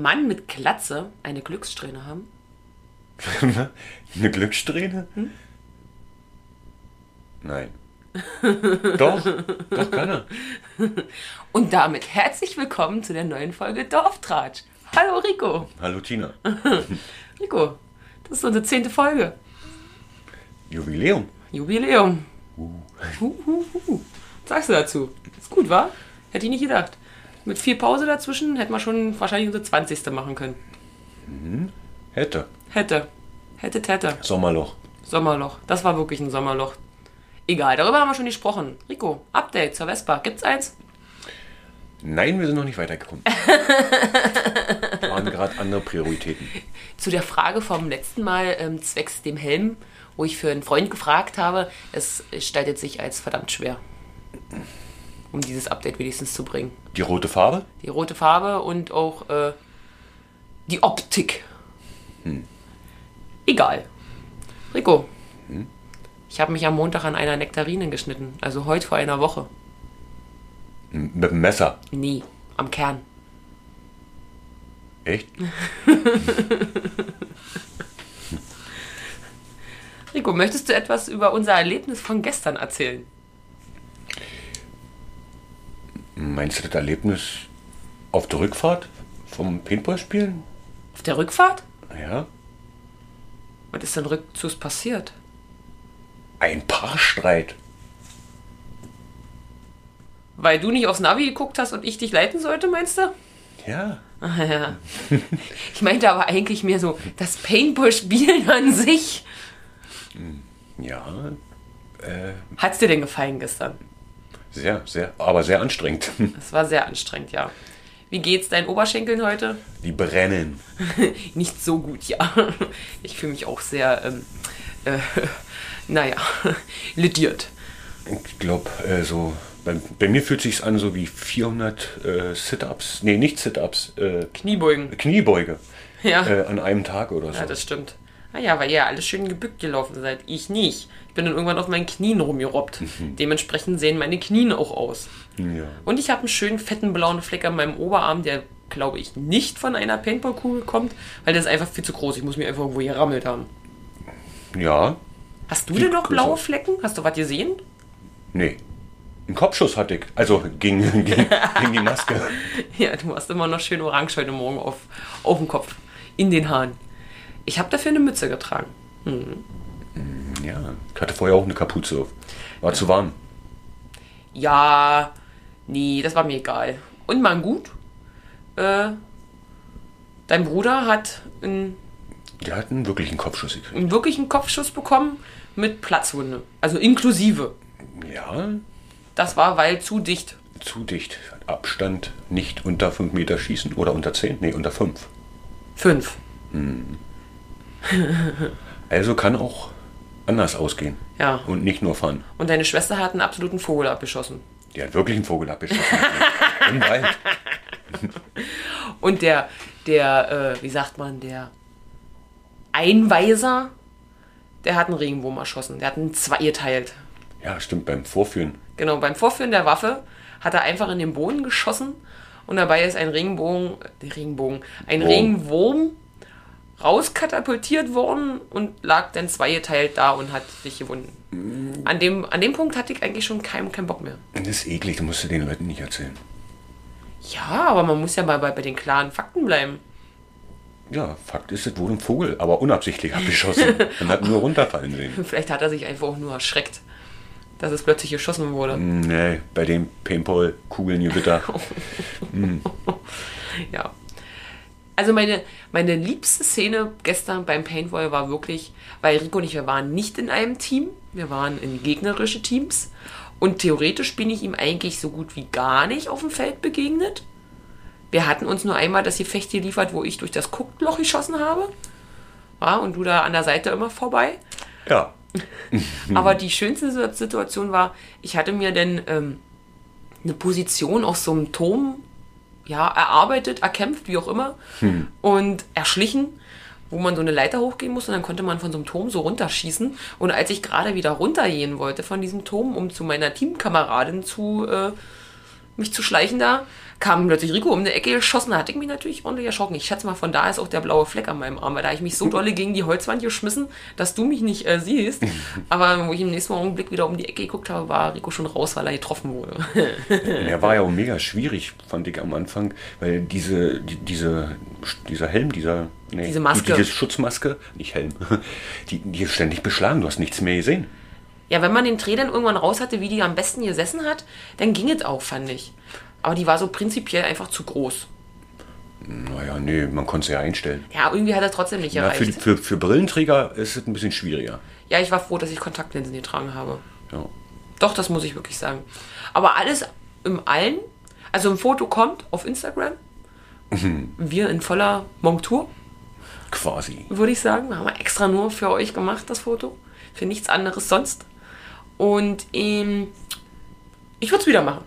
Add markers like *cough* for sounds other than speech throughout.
ein Mann mit Glatze eine Glückssträhne haben? *laughs* Eine Glückssträhne? Nein. *laughs* doch, doch kann er. Und damit herzlich willkommen zu der neuen Folge Dorftratsch. Hallo Rico. Hallo Tina. *laughs* Rico, das ist unsere zehnte Folge. Jubiläum. Jubiläum. Uh. Uh, uh, uh. Was sagst du dazu? Ist gut, wa? Hätte ich nicht gedacht. Mit viel Pause dazwischen hätten wir schon wahrscheinlich unsere 20. machen können. Hätte. Hätte. Hätte, hätte. Sommerloch. Sommerloch. Das war wirklich ein Sommerloch. Egal, darüber haben wir schon gesprochen. Rico, Update zur Vespa. Gibt's eins? Nein, wir sind noch nicht weitergekommen. *laughs* Waren gerade andere Prioritäten. Zu der Frage vom letzten Mal ähm, zwecks dem Helm, wo ich für einen Freund gefragt habe, es gestaltet sich als verdammt schwer. Um dieses Update wenigstens zu bringen. Die rote Farbe? Die rote Farbe und auch äh, die Optik. Egal. Rico, ich habe mich am Montag an einer Nektarine geschnitten. Also heute vor einer Woche. Mit dem Messer. Nee, am Kern. Echt? *laughs* *laughs* Rico, möchtest du etwas über unser Erlebnis von gestern erzählen? Meinst du das Erlebnis auf der Rückfahrt vom Paintball-Spielen? Auf der Rückfahrt? Ja. Was ist denn rückzugs passiert? Ein Paarstreit. Weil du nicht aufs Navi geguckt hast und ich dich leiten sollte, meinst du? Ja. Ah, ja. *laughs* Ich meinte aber eigentlich mehr so das Paintball-Spielen an sich. Ja. Äh, Hat's dir denn gefallen gestern? Sehr, sehr, aber sehr anstrengend. *laughs* Das war sehr anstrengend, ja. Wie geht's deinen Oberschenkeln heute? Die brennen. *laughs* Nicht so gut, ja. Ich fühle mich auch sehr, ähm, äh, *laughs* naja, lediert. Ich glaube, äh, so. Bei, bei mir fühlt sich's an so wie 400 äh, Sit-Ups. Nee, nicht Sit-Ups. Äh, Kniebeugen. Kniebeuge. Ja. Äh, an einem Tag oder so. Ja, das stimmt. Ah ja, weil ihr ja alles schön gebückt gelaufen seid. Ich nicht. Ich bin dann irgendwann auf meinen Knien rumgerobbt. Dementsprechend sehen meine Knien auch aus. ja. Und ich habe einen schönen fetten blauen Fleck an meinem Oberarm, der, glaube ich, nicht von einer Paintballkugel kommt, weil der ist einfach viel zu groß. Ich muss mir einfach irgendwo gerammelt haben. ja. Hast du denn noch blaue Flecken? Hast du was gesehen? Nee. Einen Kopfschuss hatte ich. Also gegen, gegen, *laughs* gegen die Maske. Ja, du hast immer noch schön orange heute Morgen auf, auf dem Kopf. In den Haaren. Ich habe dafür eine Mütze getragen. Ja. Ich hatte vorher auch eine Kapuze auf. War zu warm. Ja, nee, das war mir egal. Und man gut. Äh, dein Bruder hat einen, hatten wirklich einen Kopfschuss gekriegt. einen wirklichen Kopfschuss bekommen mit Platzwunde. Also inklusive. Ja. Das war, weil zu dicht. Zu dicht. Abstand nicht unter 5 Meter schießen. Oder unter 10? Nee, unter 5. Fünf. *laughs* Also kann auch anders ausgehen. Ja. Und nicht nur fahren. Und deine Schwester hat einen absoluten Vogel abgeschossen. Die hat wirklich einen Vogel abgeschossen. Im Wald. *laughs* Und der, der, äh, wie sagt man, der Einweiser, der hat einen Regenwurm erschossen. Der hat einen zwei geteilt. Ja, stimmt, beim Vorführen. Genau, beim Vorführen der Waffe hat er einfach in den Boden geschossen und dabei ist ein Regenbogen, äh, Regenbogen, ein Wurm. Regenwurm rauskatapultiert worden und lag dann zweigeteilt da und hat sich gewunden. An dem, an dem Punkt hatte ich eigentlich schon keinen keinen Bock mehr. Das ist eklig, das musst du den Leuten nicht erzählen. Ja, aber man muss ja mal bei, bei den klaren Fakten bleiben. Ja, Fakt ist, es wurde ein Vogel, aber unabsichtlich abgeschossen. *laughs* Man hat nur runterfallen sehen. *laughs* Vielleicht hat er sich einfach auch nur erschreckt, dass es plötzlich geschossen wurde. Nee, bei dem Paintball-Kugeln-Gewitter. *laughs* Ja. Also meine, meine liebste Szene gestern beim Paintball war wirklich, weil Rico und ich, wir waren nicht in einem Team, wir waren in gegnerische Teams und theoretisch bin ich ihm eigentlich so gut wie gar nicht auf dem Feld begegnet. Wir hatten uns nur einmal das Gefecht geliefert, wo ich durch das Guckloch geschossen habe. Ja, und du da an der Seite immer vorbei. Ja. *laughs* Aber die schönste Situation war, ich hatte mir dann ähm, eine Position auf so einem Turm ja, erarbeitet, erkämpft, wie auch immer, und erschlichen, wo man so eine Leiter hochgehen muss und dann konnte man von so einem Turm so runterschießen. Und als ich gerade wieder runtergehen wollte von diesem Turm, um zu meiner Teamkameradin zu, äh, mich zu schleichen da, kam plötzlich Rico um die Ecke geschossen, da hatte ich mich natürlich ordentlich erschrocken. Ich schätze mal, von da ist auch der blaue Fleck an meinem Arm, weil da hab ich mich so dolle gegen die Holzwand geschmissen, dass du mich nicht äh, siehst. *laughs* Aber wo ich im nächsten Augenblick wieder um die Ecke geguckt habe, war Rico schon raus, weil er getroffen wurde. Er war ja auch mega schwierig, fand ich am Anfang, weil diese, die, diese, dieser Helm, dieser, nee, Diese Maske. diese Schutzmaske, nicht Helm, *laughs* die, die ist ständig beschlagen, du hast nichts mehr gesehen. Ja, wenn man den Dreh dann irgendwann raus hatte, wie die am besten gesessen hat, dann ging es auch, fand ich. Aber die war so prinzipiell einfach zu groß. Naja, nee, man konnte sie ja einstellen. Ja, irgendwie hat er trotzdem nicht Ja, für, erreicht. für, für Brillenträger ist es ein bisschen schwieriger. Ja, ich war froh, dass ich Kontaktlinsen getragen habe. Ja. Doch, das muss ich wirklich sagen. Aber alles im Allen, also ein Foto kommt auf Instagram. Wir in voller Montur, Quasi. würde ich sagen. Haben wir extra nur für euch gemacht, das Foto. Für nichts anderes sonst. Und ähm, ich würde es wieder machen.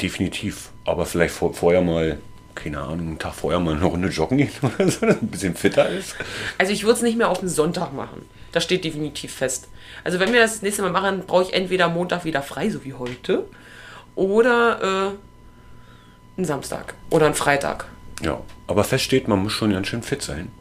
Definitiv. Aber vielleicht vor, vorher mal, keine Ahnung, einen Tag vorher mal eine Runde joggen gehen oder so, dass es ein bisschen fitter ist. Also ich würde es nicht mehr auf den Sonntag machen. Das steht definitiv fest. Also wenn wir das, das nächste Mal machen, brauche ich entweder Montag wieder frei, so wie heute, oder äh, einen Samstag oder einen Freitag. Ja. Aber fest steht, man muss schon ganz schön fit sein.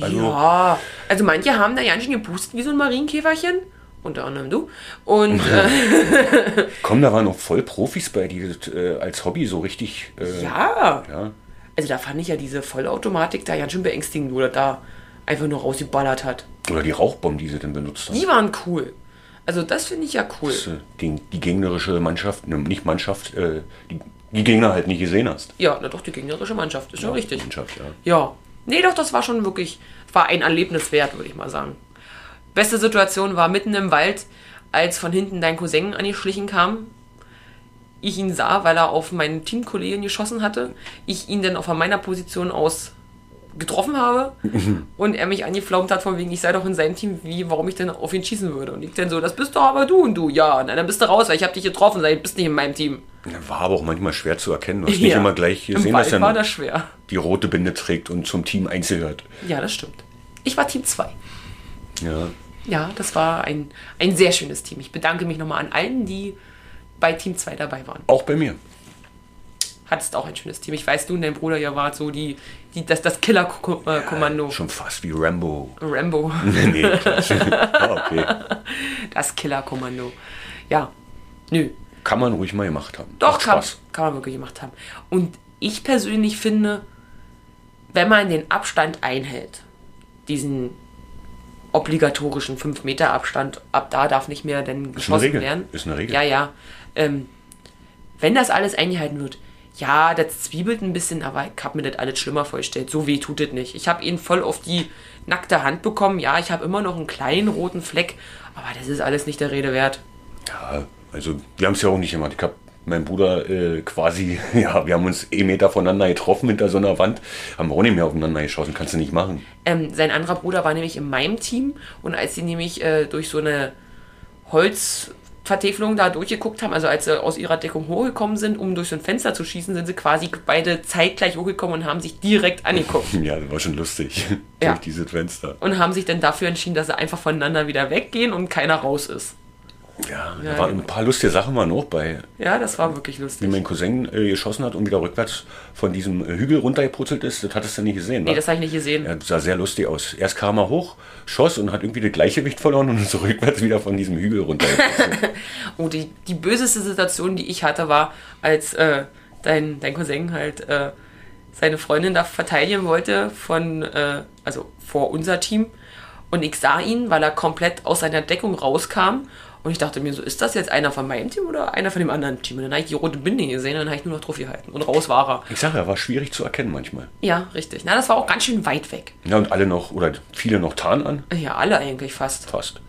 Also- ja, also manche haben da ganz schön gepustet wie so ein Marienkäferchen. Unter anderem du. Und äh, *laughs* Komm, da waren auch voll Profis bei, die das äh, als Hobby so richtig. Äh, ja, ja. also da fand ich ja diese Vollautomatik da ganz schön beängstigend, wo das da einfach nur rausgeballert hat. Oder die Rauchbomben, die sie dann benutzt haben. Die waren cool. Also das finde ich ja cool. Dass, äh, Die, die gegnerische Mannschaft, ne, nicht Mannschaft, äh, die, die Gegner halt nicht gesehen hast. Ja, na doch, die gegnerische Mannschaft, ist schon richtig. Mannschaft, ja. Ja. Nee, doch, das war schon wirklich, war ein Erlebnis wert, würde ich mal sagen. Beste Situation war mitten im Wald, als von hinten dein Cousin angeschlichen kam. Ich ihn sah, weil er auf meinen Teamkollegen geschossen hatte. Ich ihn dann auch von meiner Position aus getroffen habe *laughs* und er mich angeflaumt hat von wegen, ich sei doch in seinem Team, wie, warum ich denn auf ihn schießen würde. Und ich dann so, das bist doch aber du und du, ja, na, dann bist du raus, weil ich habe dich getroffen, ich, bist nicht in meinem Team. War aber auch manchmal schwer zu erkennen. Du hast *laughs* nicht Ja. immer gleich Im gesehen, dass Wald war das schwer. die rote Binde trägt und zum Team Einzel gehört. Ja, das stimmt. Ich war Team 2. Ja. Ja, das war ein, ein sehr schönes Team. Ich bedanke mich nochmal an allen, die bei Team 2 dabei waren. Auch bei mir. Hattest auch ein schönes Team. Ich weiß, du und dein Bruder ja wart so die, die, das, das Killer-Kommando. Schon fast wie Rambo. Rambo. *laughs* nee, ja, *laughs* okay. Das Killer-Kommando. Ja. Nö. Kann man ruhig mal gemacht haben. Doch, Macht kann, Spaß. kann man wirklich gemacht haben. Und ich persönlich finde, wenn man den Abstand einhält, diesen obligatorischen 5 Meter Abstand, ab da darf nicht mehr denn geschossen werden. Ist eine Regel. Ja, ja. Ähm, wenn das alles eingehalten wird, ja, das zwiebelt ein bisschen, aber ich habe mir das alles schlimmer vorgestellt. So weh tut es nicht. Ich habe ihn voll auf die nackte Hand bekommen. Ja, ich habe immer noch einen kleinen roten Fleck, aber das ist alles nicht der Rede wert. Ja, also wir haben es ja auch nicht gemacht. Ich habe meinen Bruder äh, quasi, *laughs* ja, wir haben uns eh Meter voneinander getroffen hinter so einer Wand, haben auch nicht mehr aufeinander geschossen, kannst du nicht machen. Ähm, sein anderer Bruder war nämlich in meinem Team und als sie nämlich äh, durch so eine Holzvertäfelung da durchgeguckt haben, also als sie aus ihrer Deckung hochgekommen sind, um durch so ein Fenster zu schießen, sind sie quasi beide zeitgleich hochgekommen und haben sich direkt angeguckt *laughs* Ja, das war schon lustig. *laughs* Ja. Durch dieses Fenster. und haben sich dann dafür entschieden, dass sie einfach voneinander wieder weggehen und keiner raus ist. Ja, Ja, da waren ein paar lustige Sachen waren noch bei, Ja, das war wirklich wie lustig. mein Cousin äh, geschossen hat und wieder rückwärts von diesem äh, Hügel runtergeputzelt ist. Das hattest du nicht gesehen, Nee, wa? das habe ich nicht gesehen. Ja, das sah sehr lustig aus. Erst kam er hoch, schoss und hat irgendwie das Gleichgewicht verloren und *laughs* ist rückwärts wieder von diesem Hügel runtergeputzelt. *laughs* Oh, die, die böseste Situation, die ich hatte, war, als äh, dein, dein Cousin halt äh, seine Freundin da verteidigen wollte von, äh, also vor unser Team. Und ich sah ihn, weil er komplett aus seiner Deckung rauskam. Und ich dachte mir so, ist das jetzt einer von meinem Team oder einer von dem anderen Team? Und dann habe ich die rote Binde gesehen und dann habe ich nur noch drauf gehalten. Und raus war er. ich sage, er war schwierig zu erkennen manchmal. Ja, richtig. Na, das war auch ganz schön weit weg. Ja, und alle noch, oder viele noch Tarn an. Ja, alle eigentlich fast. Fast.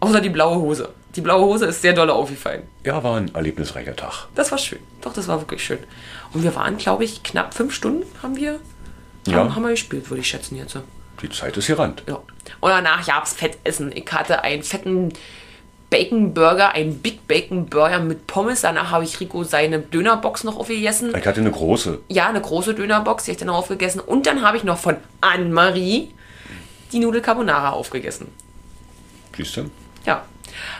Außer die blaue Hose. Die blaue Hose ist sehr doll aufgefallen. Ja, war ein erlebnisreicher Tag. Das war schön. Doch, das war wirklich schön. Und wir waren, glaube ich, knapp fünf Stunden haben wir, Ja. haben, haben wir gespielt, würde ich schätzen jetzt. Die Zeit ist gerannt. Ja. Und danach gab's Fettessen. Ich hatte einen fetten Bacon Burger, einen Big Bacon Burger mit Pommes. Danach habe ich Rico seine Dönerbox noch aufgegessen. Ich hatte eine große. Ja, eine große Dönerbox, die habe ich dann noch aufgegessen. Und dann habe ich noch von Anne-Marie die Nudel Carbonara aufgegessen. Siehst du? Ja.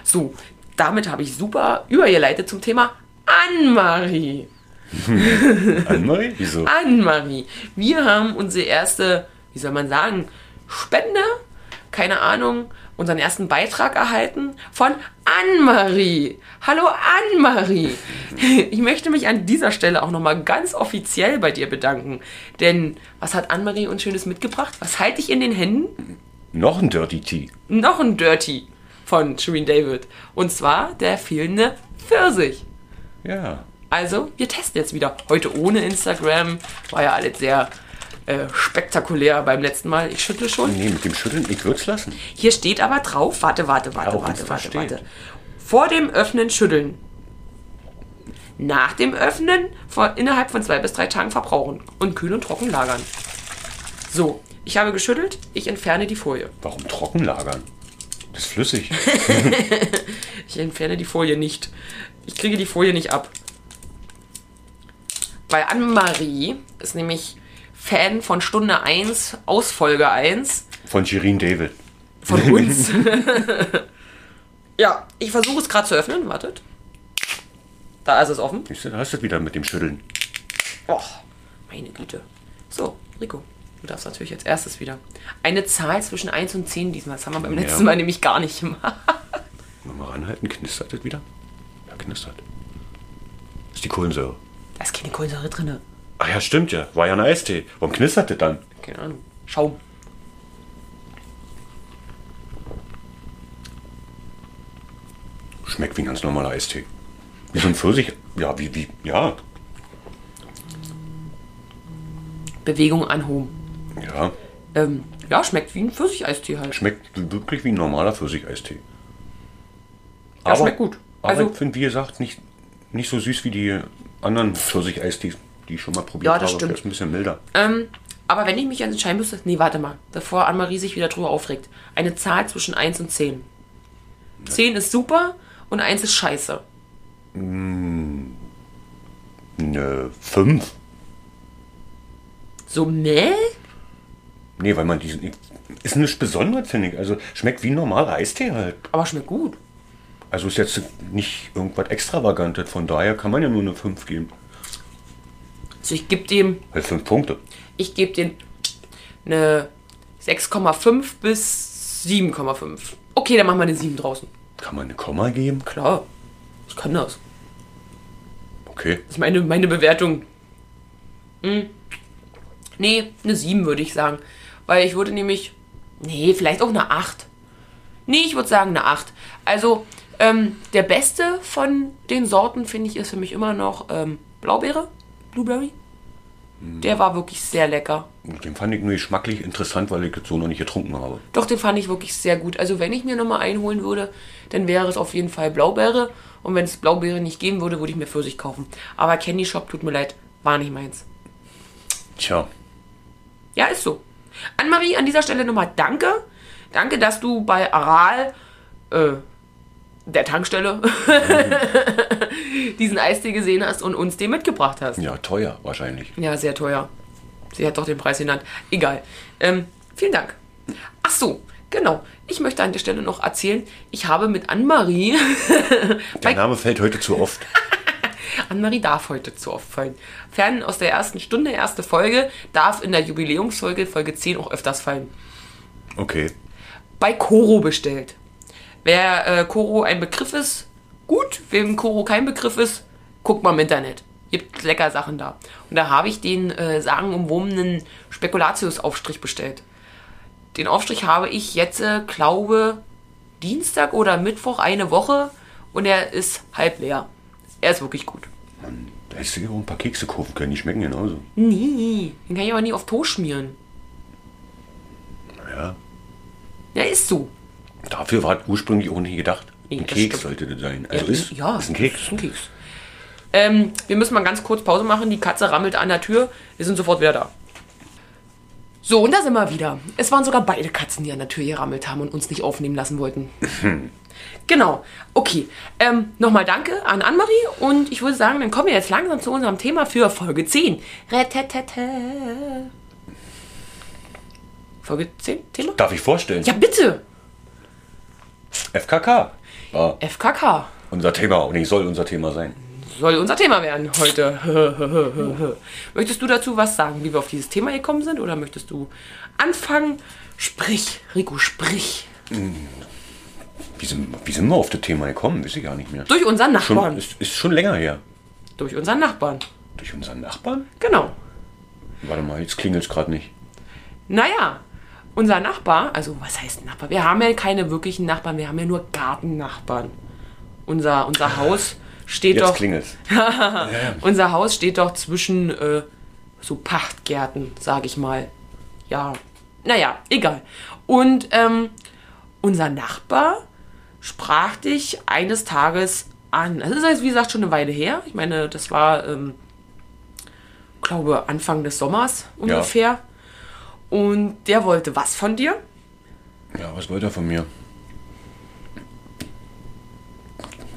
So, damit habe ich super übergeleitet zum Thema Annemarie. *laughs* Annemarie? Wieso? Annemarie. Wir haben unsere erste, wie soll man sagen, Spende, keine Ahnung, unseren ersten Beitrag erhalten von Annemarie. Hallo Annemarie. *laughs* Ich möchte mich an dieser Stelle auch nochmal ganz offiziell bei dir bedanken. Denn was hat Annemarie uns Schönes mitgebracht? Was halte ich in den Händen? Noch ein Dirty Tea. Noch ein Dirty von Shireen David. Und zwar der fehlende Pfirsich. Ja. Also, wir testen jetzt wieder. Heute ohne Instagram. War ja alles sehr äh, spektakulär beim letzten Mal. Ich schüttle schon. Nee, mit dem Schütteln, ich würde es lassen. Hier steht aber drauf, warte, warte, warte, auch warte, warte, warte. Vor dem Öffnen schütteln. Nach dem Öffnen vor, innerhalb von zwei bis drei Tagen verbrauchen und kühl und trocken lagern. So, ich habe geschüttelt, ich entferne die Folie. Warum trocken lagern? Das ist flüssig. *laughs* *laughs* Ich entferne die Folie nicht. Ich kriege die Folie nicht ab. Weil Anne-Marie ist nämlich Fan von Stunde 1 aus Folge 1 Von Shirin David. von *laughs* uns. *laughs* ja, ich versuche es gerade zu öffnen. Wartet. Da ist es offen. Du, da hast du es wieder mit dem Schütteln. Oh, meine Güte. So, Rico, du darfst natürlich als erstes wieder. Eine Zahl zwischen 1 und 10 diesmal. Das haben wir beim Ja. letzten Mal nämlich gar nicht gemacht. *laughs* Mal ranhalten, knistert das wieder? Ja, knistert. Das ist die Kohlensäure. Da ist keine Kohlensäure drin. Ach ja, stimmt ja. War ja ein Eistee. Warum knistert das dann? Keine Ahnung. Schaum. Schmeckt wie ein ganz normaler Eistee. Wie so ein Pfirsich. Ja, wie, wie, ja. Bewegung anhoben. Ja. Ähm, ja, schmeckt wie ein Pfirsicheistee halt. Schmeckt wirklich wie ein normaler Pfirsicheistee. Ja, schmeckt gut. Aber Also- ich finde, wie gesagt, nicht, nicht so süß wie die anderen Pfirsicheistees, die ich schon mal probiert Ja, das habe. stimmt. Der ist ein bisschen milder. Ähm, aber wenn ich mich entscheiden müsste. Nee, warte mal. Bevor Anne-Marie sich wieder drüber aufregt. Eine Zahl zwischen 1 und 10. 10 ist super und 1 ist scheiße. Eine 5. So, ne? Nee, weil man diesen. Ist nichts Besonderes, finde ich. Also schmeckt wie ein normaler Eistee halt. Aber schmeckt gut. Also ist jetzt nicht irgendwas Extravagantes. Von daher kann man ja nur eine 5 geben. Also ich gebe dem, Halt 5 Punkte. ich gebe dem eine 6,5 bis 7,5. Okay, dann machen wir eine 7 draußen. Kann man eine Komma geben? Klar. Ich kann das. Okay. Das ist meine, meine Bewertung. Hm. Nee, eine 7 würde ich sagen. Weil ich würde nämlich. Nee, vielleicht auch eine 8. Nee, ich würde sagen eine 8. Also, ähm, der beste von den Sorten, finde ich, ist für mich immer noch ähm, Blaubeere. Blueberry. Der war wirklich sehr lecker. Den fand ich nur geschmacklich interessant, weil ich das so noch nicht getrunken habe. Doch, den fand ich wirklich sehr gut. Also, wenn ich mir nochmal einholen würde, dann wäre es auf jeden Fall Blaubeere. Und wenn es Blaubeere nicht geben würde, würde ich mir Pfirsich kaufen. Aber Candy Shop, tut mir leid, war nicht meins. Tja. Ja, ist so. Annemarie, an dieser Stelle nochmal danke. Danke, dass du bei Aral, äh, der Tankstelle, *laughs* diesen Eistee gesehen hast und uns den mitgebracht hast. Ja, teuer wahrscheinlich. Ja, sehr teuer. Sie hat doch den Preis genannt. Egal. Ähm, vielen Dank. Ach so, genau. Ich möchte an der Stelle noch erzählen, ich habe mit Annemarie, *laughs* Der Name fällt heute zu oft. *laughs* Annemarie darf heute zu oft fallen. Fern aus der ersten Stunde, erste Folge, darf in der Jubiläumsfolge, Folge 10 auch öfters fallen. Okay. bei Koro bestellt. Wer äh, Koro ein Begriff ist, gut. Wem Koro kein Begriff ist, guckt mal im Internet. Gibt lecker Sachen da. Und da habe ich den äh, sagenumwobenen Spekulatius-Aufstrich bestellt. Den Aufstrich habe ich jetzt, äh, glaube, Dienstag oder Mittwoch eine Woche und er ist halb leer. Er ist wirklich gut. Mann, da hättest du dir auch ein paar Kekse kaufen können, die schmecken genauso. Nie. Den kann ich aber nie auf Toast schmieren. Ja. Ja, ist so. Dafür war es ursprünglich auch nicht gedacht. Ein das Keks sollte das sein. Also Ja, ist, ja, ist ein Keks. Ist ein Keks. Ähm, wir müssen mal ganz kurz Pause machen. Die Katze rammelt an der Tür. Wir sind sofort wieder da. So, und da sind wir wieder. Es waren sogar beide Katzen, die an der Tür gerammelt haben und uns nicht aufnehmen lassen wollten. *laughs* genau. Okay. Ähm, Nochmal danke an Annemarie. Und ich würde sagen, dann kommen wir jetzt langsam zu unserem Thema für Folge 10. Retetete. Folge 10? Thema? Darf ich vorstellen? Ja, bitte. FKK. War FKK. unser Thema. Und nicht soll unser Thema sein. soll unser Thema werden heute. *laughs* möchtest du dazu was sagen, wie wir auf dieses Thema gekommen sind? Oder möchtest du anfangen? Sprich, Rico, sprich. Wie sind, wie sind wir auf das Thema gekommen? Weiß ich gar nicht mehr. Durch unseren Nachbarn. Schon, ist, ist schon länger her. Durch unseren Nachbarn. Durch unseren Nachbarn? Genau. Warte mal, jetzt klingelt es gerade nicht. Naja, unser Nachbar, also was heißt Nachbar? Wir haben ja keine wirklichen Nachbarn, wir haben ja nur Gartennachbarn. Unser, unser Haus steht Jetzt doch. klingelt's. *laughs* Unser Haus steht doch zwischen äh, so Pachtgärten, sag ich mal. Ja, naja, egal. Und ähm, unser Nachbar sprach dich eines Tages an. Das ist jetzt, wie gesagt, schon eine Weile her. Ich meine, das war, ähm, glaube, Anfang des Sommers ungefähr. Und der wollte was von dir? Ja, was wollte er von mir?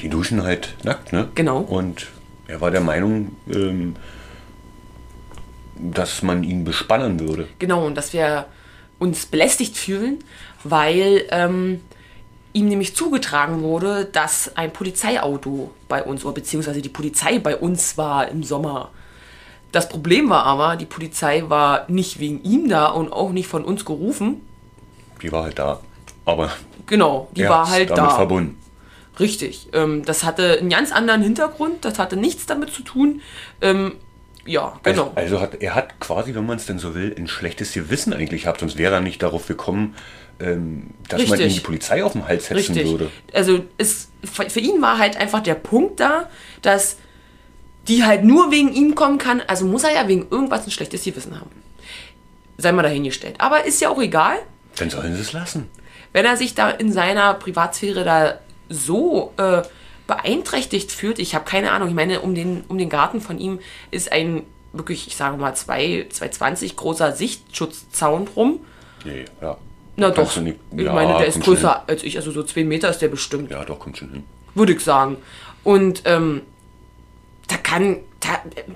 Die duschen halt nackt, ne? Genau. Und er war der Meinung, ähm, dass man ihn bespannen würde. Genau, und dass wir uns belästigt fühlen, weil ähm, ihm nämlich zugetragen wurde, dass ein Polizeiauto bei uns, oder beziehungsweise die Polizei bei uns war im Sommer. Das Problem war aber, die Polizei war nicht wegen ihm da und auch nicht von uns gerufen. Die war halt da. Aber Genau, die war halt damit da. verbunden. Richtig. Ähm, das hatte einen ganz anderen Hintergrund, das hatte nichts damit zu tun. Ähm, ja, genau. Also, also hat er hat quasi, wenn man es denn so will, ein schlechtes Gewissen eigentlich gehabt, sonst wäre er nicht darauf gekommen, ähm, dass man Richtig. ihm die Polizei auf den Hals setzen Richtig. würde. Also es, für ihn war halt einfach der Punkt da, dass die halt nur wegen ihm kommen kann. Also muss er ja wegen irgendwas ein schlechtes Gewissen haben. Sei mal dahingestellt. Aber ist ja auch egal, Dann sollen sie es lassen. wenn er sich da in seiner Privatsphäre da so äh, beeinträchtigt fühlt. Ich habe keine Ahnung. Ich meine, um den, um den Garten von ihm ist ein wirklich, ich sage mal, 2,20 großer Sichtschutzzaun rum. Nee, ja. Na doch. nicht- ich ja, meine, der ist größer als ich. Also so zwei Meter ist der bestimmt. Ja, doch, kommt schon hin. würde ich sagen. Und ähm, da kann, da,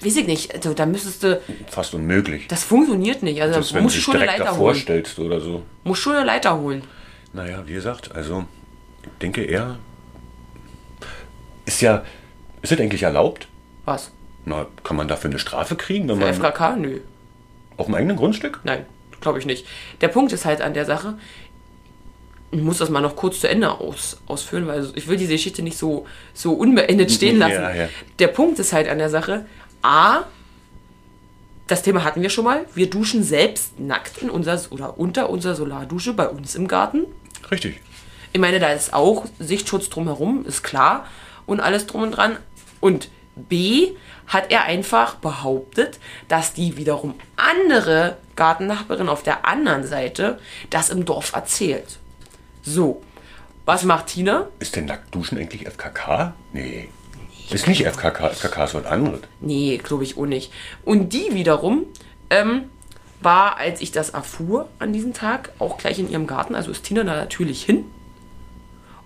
weiß ich nicht, also da müsstest du, Fast unmöglich. das funktioniert nicht. Also Selbst da wenn musst du dich schon eine direkt Leiter davor holen. stellst oder so. Musst schon eine Leiter holen. Naja, wie gesagt, also ich denke er ist ja, ist das eigentlich erlaubt? Was? Na, kann man dafür eine Strafe kriegen, wenn Für man FKK? Nö. auf dem eigenen Grundstück? Nein, glaube ich nicht. Der Punkt ist halt an der Sache, ich muss das mal noch kurz zu Ende aus, ausführen, weil ich will diese Geschichte nicht so, so unbeendet stehen lassen. Ja, ja. Der Punkt ist halt an der Sache, A, das Thema hatten wir schon mal, wir duschen selbst nackt in unser, oder unter unserer Solardusche bei uns im Garten. Richtig. Ich meine, da ist auch Sichtschutz drumherum, ist klar. Und alles drum und dran. Und B hat er einfach behauptet, dass die wiederum andere Gartennachbarin auf der anderen Seite das im Dorf erzählt. So, was macht Tina? Ist denn Nacktduschen eigentlich FKK? Nee. Ist nicht FKK, FKK ist was anderes. Nee, glaube ich auch nicht. Und die wiederum ähm, war, als ich das erfuhr an diesem Tag, auch gleich in ihrem Garten. Also ist Tina da natürlich hin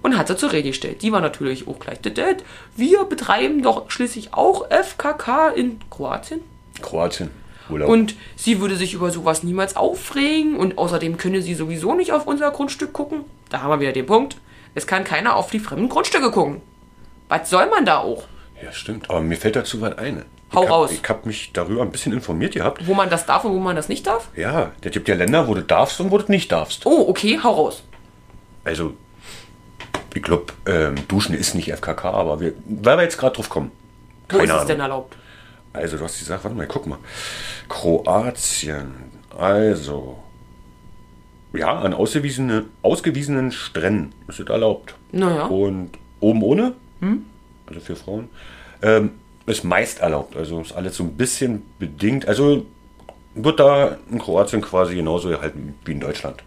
und hat sie zur Rede gestellt. Die war natürlich auch gleich. "Dad, Wir betreiben doch schließlich auch FKK in Kroatien. Kroatien. Urlaub. Und sie würde sich über sowas niemals aufregen und außerdem könne sie sowieso nicht auf unser Grundstück gucken. Da haben wir wieder den Punkt. Es kann keiner auf die fremden Grundstücke gucken. Was soll man da auch? ja, stimmt. Aber mir fällt dazu was ein. Hau ich hab, raus. Ich habe mich darüber ein bisschen informiert gehabt. Wo man das darf und wo man das nicht darf? Ja, es gibt ja Länder, wo du darfst und wo du nicht darfst. Oh, okay, hau raus. Also, ich glaube, ähm, Duschen ist nicht FKK, aber wir, weil wir jetzt gerade drauf kommen. Wo Keine ist es Ahnung. denn erlaubt? Also, du hast gesagt, warte mal, guck mal. Kroatien. Also. Ja, an ausgewiesene, ausgewiesenen Stränden ist es erlaubt. Naja. Und oben ohne, also für Frauen, ähm, ist meist erlaubt. Also ist alles so ein bisschen bedingt. Also wird da in Kroatien quasi genauso gehalten wie in Deutschland.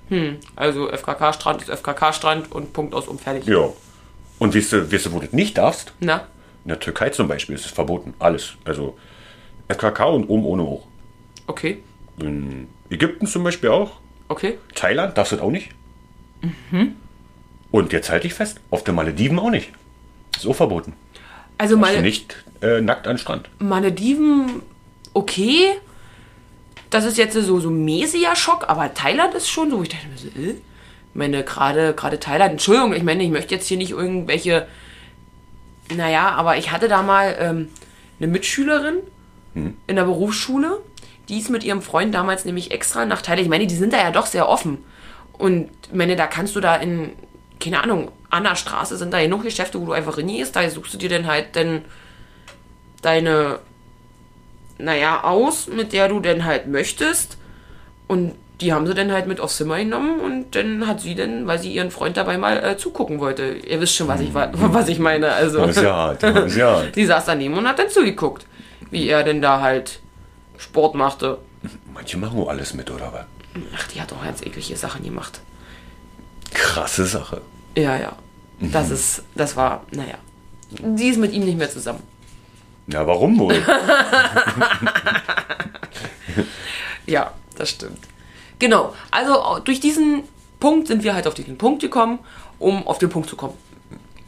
Also FKK-Strand ist FKK-Strand und Punkt aus und fertig. Ja. Und weißt du, weißt du, wo du das nicht darfst? Na? In der Türkei zum Beispiel ist es verboten. Alles. Also FKK und oben ohne hoch. Okay. In Ägypten zum Beispiel auch. Okay. Thailand darfst du das auch nicht. Und jetzt halte ich fest, auf den Malediven auch nicht. So verboten. Also Mal nicht äh, nackt an den Strand. Malediven, okay. Das ist jetzt so, so ein mäßiger Schock, aber Thailand ist schon so, wo ich dachte, äh? ich meine, gerade gerade Thailand, Entschuldigung, ich meine, ich möchte jetzt hier nicht irgendwelche naja, aber ich hatte da mal ähm, eine Mitschülerin in der Berufsschule, die ist mit ihrem Freund damals nämlich extra nach Thailand. Ich meine, die sind da ja doch sehr offen. Und ich meine, da kannst du da in, keine Ahnung, an der Straße sind da genug Geschäfte, wo du einfach reingehst. Da suchst du dir dann halt dann deine, naja, aus, mit der du dann halt möchtest. Und die haben sie dann halt mit aufs Zimmer genommen und dann hat sie dann, weil sie ihren Freund dabei mal äh, zugucken wollte. Ihr wisst schon, was ich, wa- was ich meine. Also, Das ist ja hart. Das ist ja *laughs* hart. sie saß daneben und hat dann zugeguckt, wie er denn da halt Sport machte. Manche machen auch alles mit, oder was? Ach, die hat auch ganz eklige Sachen gemacht. Krasse Sache. Ja, ja. Das ist, das war, naja. Die ist mit ihm nicht mehr zusammen. Ja, warum wohl? *laughs* Ja, das stimmt. Genau. Also durch diesen Punkt sind wir halt auf diesen Punkt gekommen, um auf den Punkt zu kommen.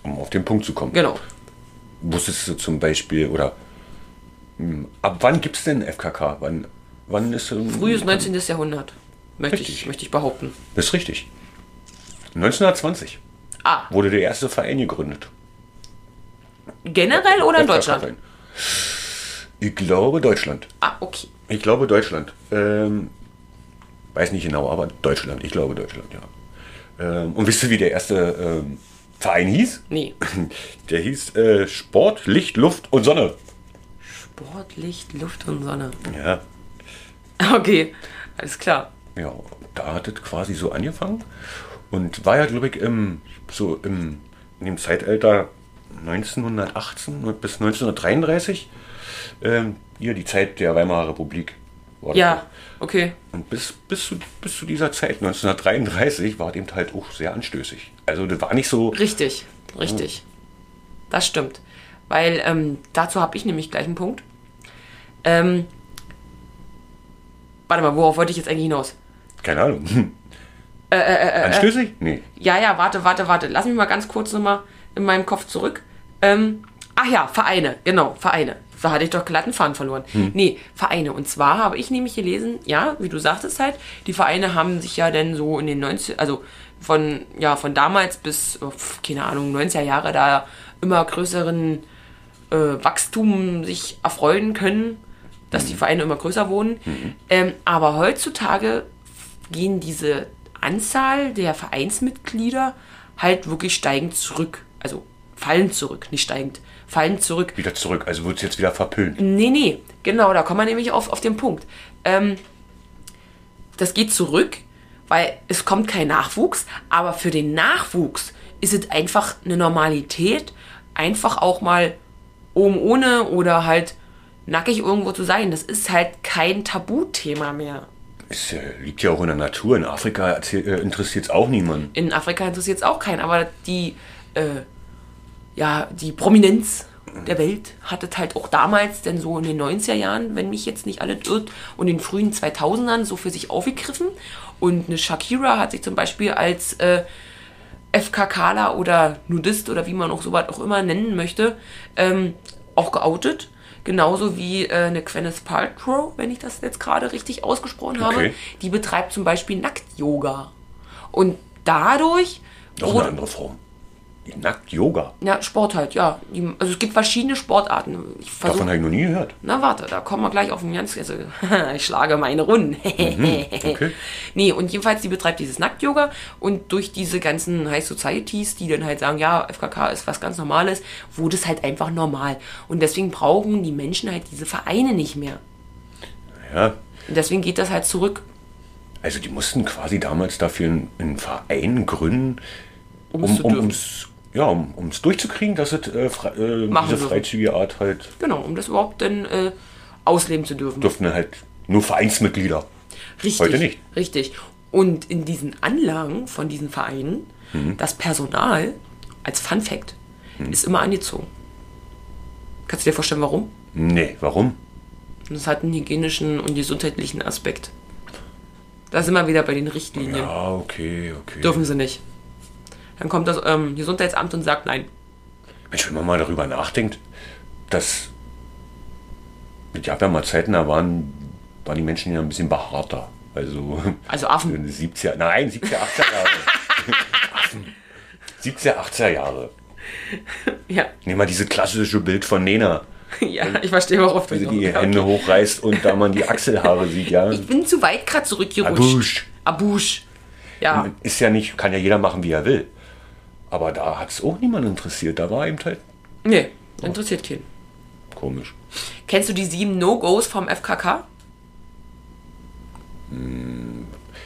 um auf den Punkt zu kommen. Genau. Wusstest du zum Beispiel, oder ab wann gibt es denn FKK? Wann, wann ist ähm, Frühes 19. Jahrhundert. Möchte ich, möchte ich behaupten. Das ist richtig. 1920 Ah, wurde der erste Verein gegründet. generell oder in FKK Deutschland? Verein. Ich glaube Deutschland. Ah, okay. Ich glaube Deutschland. Ähm, weiß nicht genau, aber Deutschland. Ich glaube Deutschland, ja. Ähm, und wisst ihr, wie der erste ähm, Verein hieß? Nee. *laughs* Der hieß äh, Sport, Licht, Luft und Sonne. Sport, Licht, Luft und Sonne. Ja, *laughs* Okay, alles klar. ja, da hat es quasi so angefangen und war ja, glaube ich, im, so im, in dem Zeitalter 1918 bis 1933, ähm, hier die Zeit der Weimarer Republik. Ja, okay. Und bis, bis, zu, bis zu dieser Zeit, 1933, war dem halt auch sehr anstößig. Also das war nicht so. Richtig, richtig. Das stimmt. Weil ähm, dazu habe ich nämlich gleich einen Punkt. Ähm, warte mal, worauf wollte ich jetzt eigentlich hinaus? Keine Ahnung. anstößig? Nee. Ja, ja, warte, warte, warte. Lass mich mal ganz kurz nochmal in meinem Kopf zurück. Ähm, ach ja, Vereine, genau, Vereine. Da hatte ich doch glatten Faden verloren. Nee, Vereine. Und zwar habe ich nämlich gelesen, ja, wie du sagtest halt, die Vereine haben sich ja dann so in den 90, also von, ja, von damals bis, oh, keine Ahnung, 90er Jahre da immer größeren äh, Wachstum sich erfreuen können, dass die Vereine immer größer wurden. Ähm, aber heutzutage gehen diese Anzahl der Vereinsmitglieder halt wirklich steigend zurück. Also fallen zurück, nicht steigend, fallen zurück. Wieder zurück. Also wird es jetzt wieder verpönt. Nee, nee, genau, da kommen wir nämlich auf, auf den Punkt. Ähm, das geht zurück, weil es kommt kein Nachwuchs, aber für den Nachwuchs ist es einfach eine Normalität, einfach auch mal oben ohne oder halt nackig irgendwo zu sein. Das ist halt kein Tabuthema mehr. Es äh, liegt ja auch in der Natur. In Afrika äh, interessiert es auch niemanden. In Afrika interessiert es auch keinen, aber die, äh, ja, die Prominenz der Welt hatte es halt auch damals, denn so in den 90er Jahren, wenn mich jetzt nicht alle irrt, und in den frühen 2000ern so für sich aufgegriffen. Und eine Shakira hat sich zum Beispiel als äh, FKKler oder Nudist oder wie man auch sowas auch immer nennen möchte, ähm, auch geoutet. Genauso wie äh, eine Gwyneth Paltrow, wenn ich das jetzt gerade richtig ausgesprochen habe. Okay. Die betreibt zum Beispiel Nackt-Yoga. Und dadurch Noch eine andere Form. Nackt Yoga. ja, Sport halt, ja. Die, also es gibt verschiedene Sportarten. Ich Davon habe ich noch nie gehört. Na warte, da kommen wir gleich auf den ganz. Also, *laughs* ich schlage meine Runden. *laughs* okay. Nee, und jedenfalls, die betreibt dieses Nackt-Yoga und durch diese ganzen High Societies, die dann halt sagen, ja, FKK ist was ganz Normales, wurde es halt einfach normal. Und deswegen brauchen die Menschen halt diese Vereine nicht mehr. Ja. Und deswegen geht das halt zurück. Also die mussten quasi damals dafür einen, einen Verein gründen, Um es um zu um ja, um ums durchzukriegen, dass es äh, äh, diese dürfen. freizügige Art halt Genau, um das überhaupt dann äh, ausleben zu dürfen. durften halt nur Vereinsmitglieder. Richtig. Heute nicht. Richtig. Und in diesen Anlagen von diesen Vereinen, Mhm. das Personal, als Fun Fact, ist immer angezogen. Kannst du dir vorstellen, warum? Nee, warum? Das hat einen hygienischen und gesundheitlichen Aspekt. Da sind wir wieder bei den Richtlinien. Ja, okay, okay. Dürfen sie nicht. Dann kommt das ähm, Gesundheitsamt und sagt nein. Mensch, wenn man mal darüber nachdenkt, dass es gab ja mal Zeiten, da waren, waren die Menschen ja ein bisschen behaarter. Also Also Affen. in den 70er, nein, 70er, 80er Jahre. *laughs* Affen. 70er, 80er Jahre. Ja. Nehmen wir dieses klassische Bild von Nena, Ja, ich verstehe, worauf du sie die hinaus- Hände hochreißt und da man die Achselhaare sieht, ja. Ich bin zu weit gerade zurückgerutscht. Abusch. Abusch. Ja. Ist ja nicht, kann ja jeder machen, wie er will. Aber da hat es auch niemand interessiert. Da war eben halt Nee, interessiert keinen. komisch. Kennst du die sieben No-Gos vom FKK?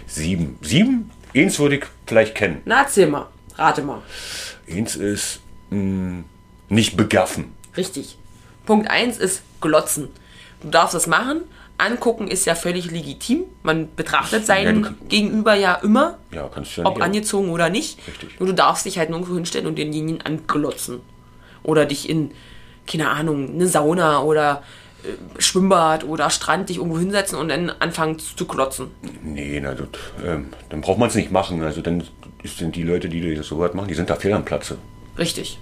Sieben. Sieben? Eins würde ich vielleicht kennen. Na, erzähl mal. Rate mal. Eins ist mh, nicht begaffen. Richtig. Punkt 1 ist glotzen. Du darfst es machen. Angucken ist ja völlig legitim. Man betrachtet seinen Ja, Gegenüber ja immer, Ja, ja ob angezogen oder nicht. Richtig. Nur du darfst dich halt nirgendwo hinstellen und denjenigen anglotzen. Oder dich in, keine Ahnung, eine Sauna oder äh, Schwimmbad oder Strand dich irgendwo hinsetzen und dann anfangen zu, zu klotzen. Nee, na, das, ähm, dann braucht man es nicht machen. Also dann sind die Leute, die das so was machen, die sind da fehl am Platze. Richtig.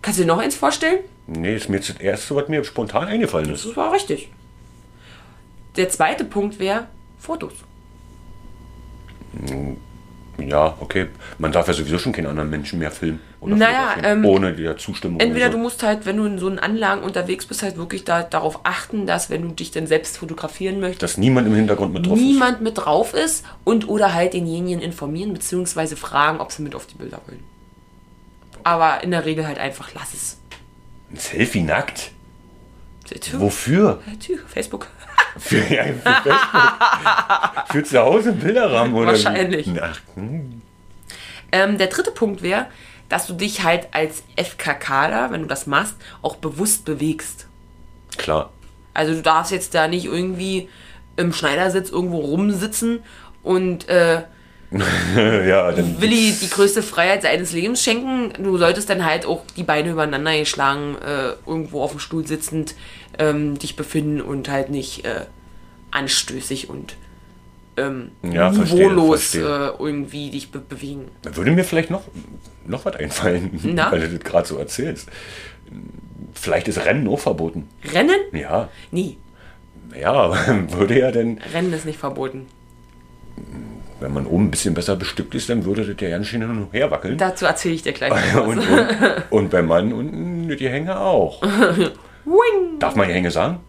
Kannst du dir noch eins vorstellen? Nee, ist mir jetzt das erste, was mir spontan eingefallen ist. Das war richtig. Der zweite Punkt wäre Fotos. Ja, okay. Man darf ja sowieso schon keinen anderen Menschen mehr filmen. Oder Naja, ähm, ohne die Zustimmung. Entweder oder du so. musst halt, wenn du in so einen Anlagen unterwegs bist, halt wirklich da, darauf achten, dass wenn du dich dann selbst fotografieren möchtest, Dass niemand im Hintergrund mit drauf niemand mit drauf ist und oder halt denjenigen informieren bzw. fragen, ob sie mit auf die Bilder wollen. Aber in der Regel halt einfach lass es. ist. Ein Selfie nackt? Wofür? Facebook. Für, ja, für Facebook. Für zu Hause im Bilderrahmen oder? Wahrscheinlich. Ach, hm. Ähm, der dritte Punkt wäre, dass du dich halt als FKKler, wenn du das machst, auch bewusst bewegst. Klar. Also du darfst jetzt da nicht irgendwie im Schneidersitz irgendwo rumsitzen und äh, *laughs* ja, dann Willi die größte Freiheit seines Lebens schenken. Du solltest dann halt auch die Beine übereinander geschlagen, äh, irgendwo auf dem Stuhl sitzend ähm, dich befinden und halt nicht äh, anstößig und ähm, Ja, niveaulos verstehe. äh, irgendwie dich be bewegen. Da würde mir vielleicht noch, noch was einfallen, Na? *laughs* weil du das gerade so erzählst. Vielleicht ist Rennen auch verboten. Rennen? Ja, Nee, ja, *laughs* würde ja denn, Rennen ist nicht verboten. Wenn man oben ein bisschen besser bestückt ist, dann würde das ja ganz schön hin und her wackeln. Dazu erzähle ich dir gleich noch *laughs* Und, was. und, und beim Mann unten die Hänge auch. *laughs* Wing! Darf man die Hänge sagen?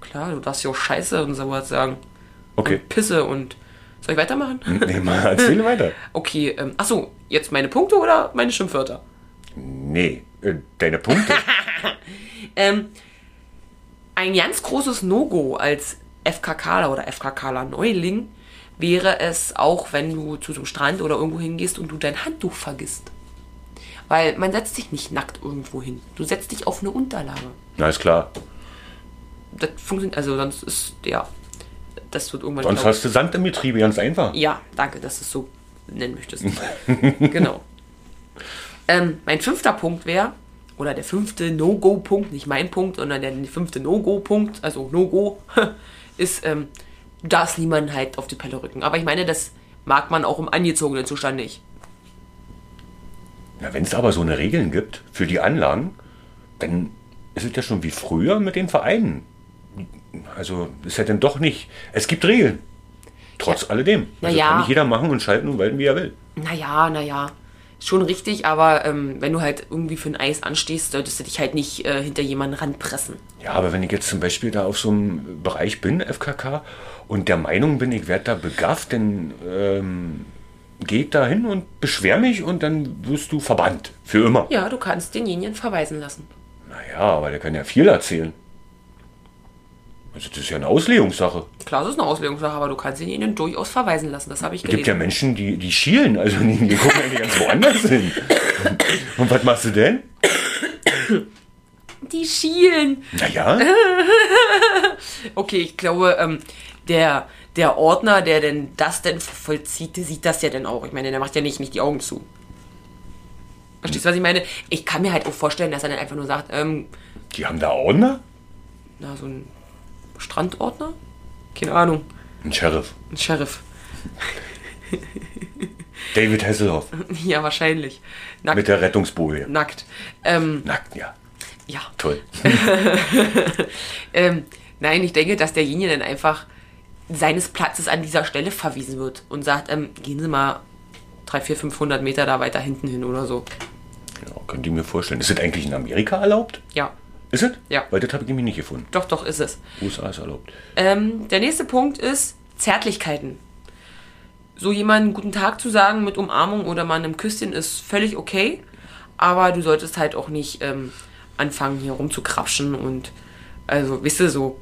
Klar, du darfst ja auch Scheiße und sowas sagen. Okay. Pisse und. Soll ich weitermachen? Nee, mal *laughs* erzähl weiter. Okay, ähm, achso, jetzt meine Punkte oder meine Schimpfwörter? Nee, äh, deine Punkte. Ähm, ein ganz großes No-Go als FKKler oder FKKler Neuling wäre es auch, wenn du zu so einem Strand oder irgendwo hingehst und du dein Handtuch vergisst. Weil man setzt sich nicht nackt irgendwo hin. Du setzt dich auf eine Unterlage. Na, ist klar. Das funktioniert, also sonst ist, ja, das wird irgendwann... Sonst glaub- hast du Sand im Betrieb, ganz einfach. Ja, danke, dass du es so nennen möchtest. *laughs* genau. Ähm, mein fünfter Punkt wäre, oder der fünfte No-Go-Punkt, nicht mein Punkt, sondern der fünfte No-Go-Punkt, also No-Go, *laughs* ist, ähm, du darfst niemanden halt auf die Pelle rücken. Aber ich meine, das mag man auch im angezogenen Zustand nicht. Na, wenn es aber so eine Regeln gibt für die Anlagen, dann ist es ja schon wie früher mit den Vereinen. Also ist ja dann doch nicht. Es gibt Regeln. Trotz alledem. Na Also ja. kann nicht jeder machen und schalten und walten, wie er will. Naja, naja. Schon richtig, aber ähm, wenn du halt irgendwie für ein Eis anstehst, solltest du dich halt nicht äh, hinter jemanden ranpressen. Ja, aber wenn ich jetzt zum Beispiel da auf so einem Bereich bin, FKK, und der Meinung bin, ich werde da begafft, dann ähm, gehe ich da hin und beschwer mich und dann wirst du verbannt. Für immer. Ja, du kannst denjenigen verweisen lassen. Naja, aber der kann ja viel erzählen. Also das ist ja eine Auslegungssache. Klar, das ist eine Auslegungssache, aber du kannst denjenigen durchaus verweisen lassen. Das habe ich Es gibt ja gelesen. Menschen, die, die schielen, also die, die gucken eigentlich ganz woanders hin. *coughs* Und was machst du denn? Die schielen. Naja, *laughs* Okay, ich glaube, ähm, der, der Ordner, der denn das denn vollzieht, sieht das ja dann auch. Ich meine, der macht ja nicht, nicht die Augen zu. Verstehst du, was ich meine? Ich kann mir halt auch vorstellen, dass er dann einfach nur sagt, ähm, die haben da Ordner? na, so ein Strandordner? Keine Ahnung. Ein Sheriff. Ein Sheriff. *laughs* David Hasselhoff Ja, wahrscheinlich. Nackt. mit der Rettungsboje. Nackt. Ähm, Nackt, ja. Ja. Toll. *laughs* Ähm, nein, ich denke, dass derjenige dann einfach seines Platzes an dieser Stelle verwiesen wird und sagt, ähm, gehen Sie mal 300, 400, 500 Meter da weiter hinten hin oder so. Ja, Könnt ihr mir vorstellen. Ist es eigentlich in Amerika erlaubt? Ja, Ist es? Ja. Weil das habe ich nämlich nicht gefunden. doch, doch ist es. USA ist erlaubt. Ähm, der nächste Punkt ist Zärtlichkeiten. So jemanden guten Tag zu sagen mit Umarmung oder mal einem Küsschen ist völlig okay, aber du solltest halt auch nicht ähm, anfangen hier rumzukrapschen und also, wisst ihr, so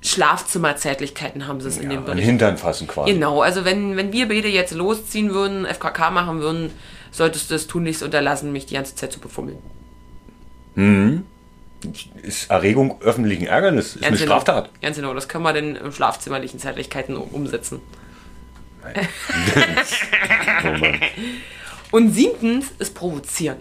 Schlafzimmerzärtlichkeiten haben sie es in Ja, dem an den Bericht. Hintern fassen quasi. Genau, also wenn, wenn wir beide jetzt losziehen würden, FKK machen würden, solltest du es tunlichst unterlassen, mich die ganze Zeit zu befummeln. Ist Erregung öffentlichen Ärgernis. Ist eine genau. Straftat. Ganz genau, das können wir dann im schlafzimmerlichen Zärtlichkeiten um- umsetzen. *laughs* Oh. Und siebtens ist provozieren.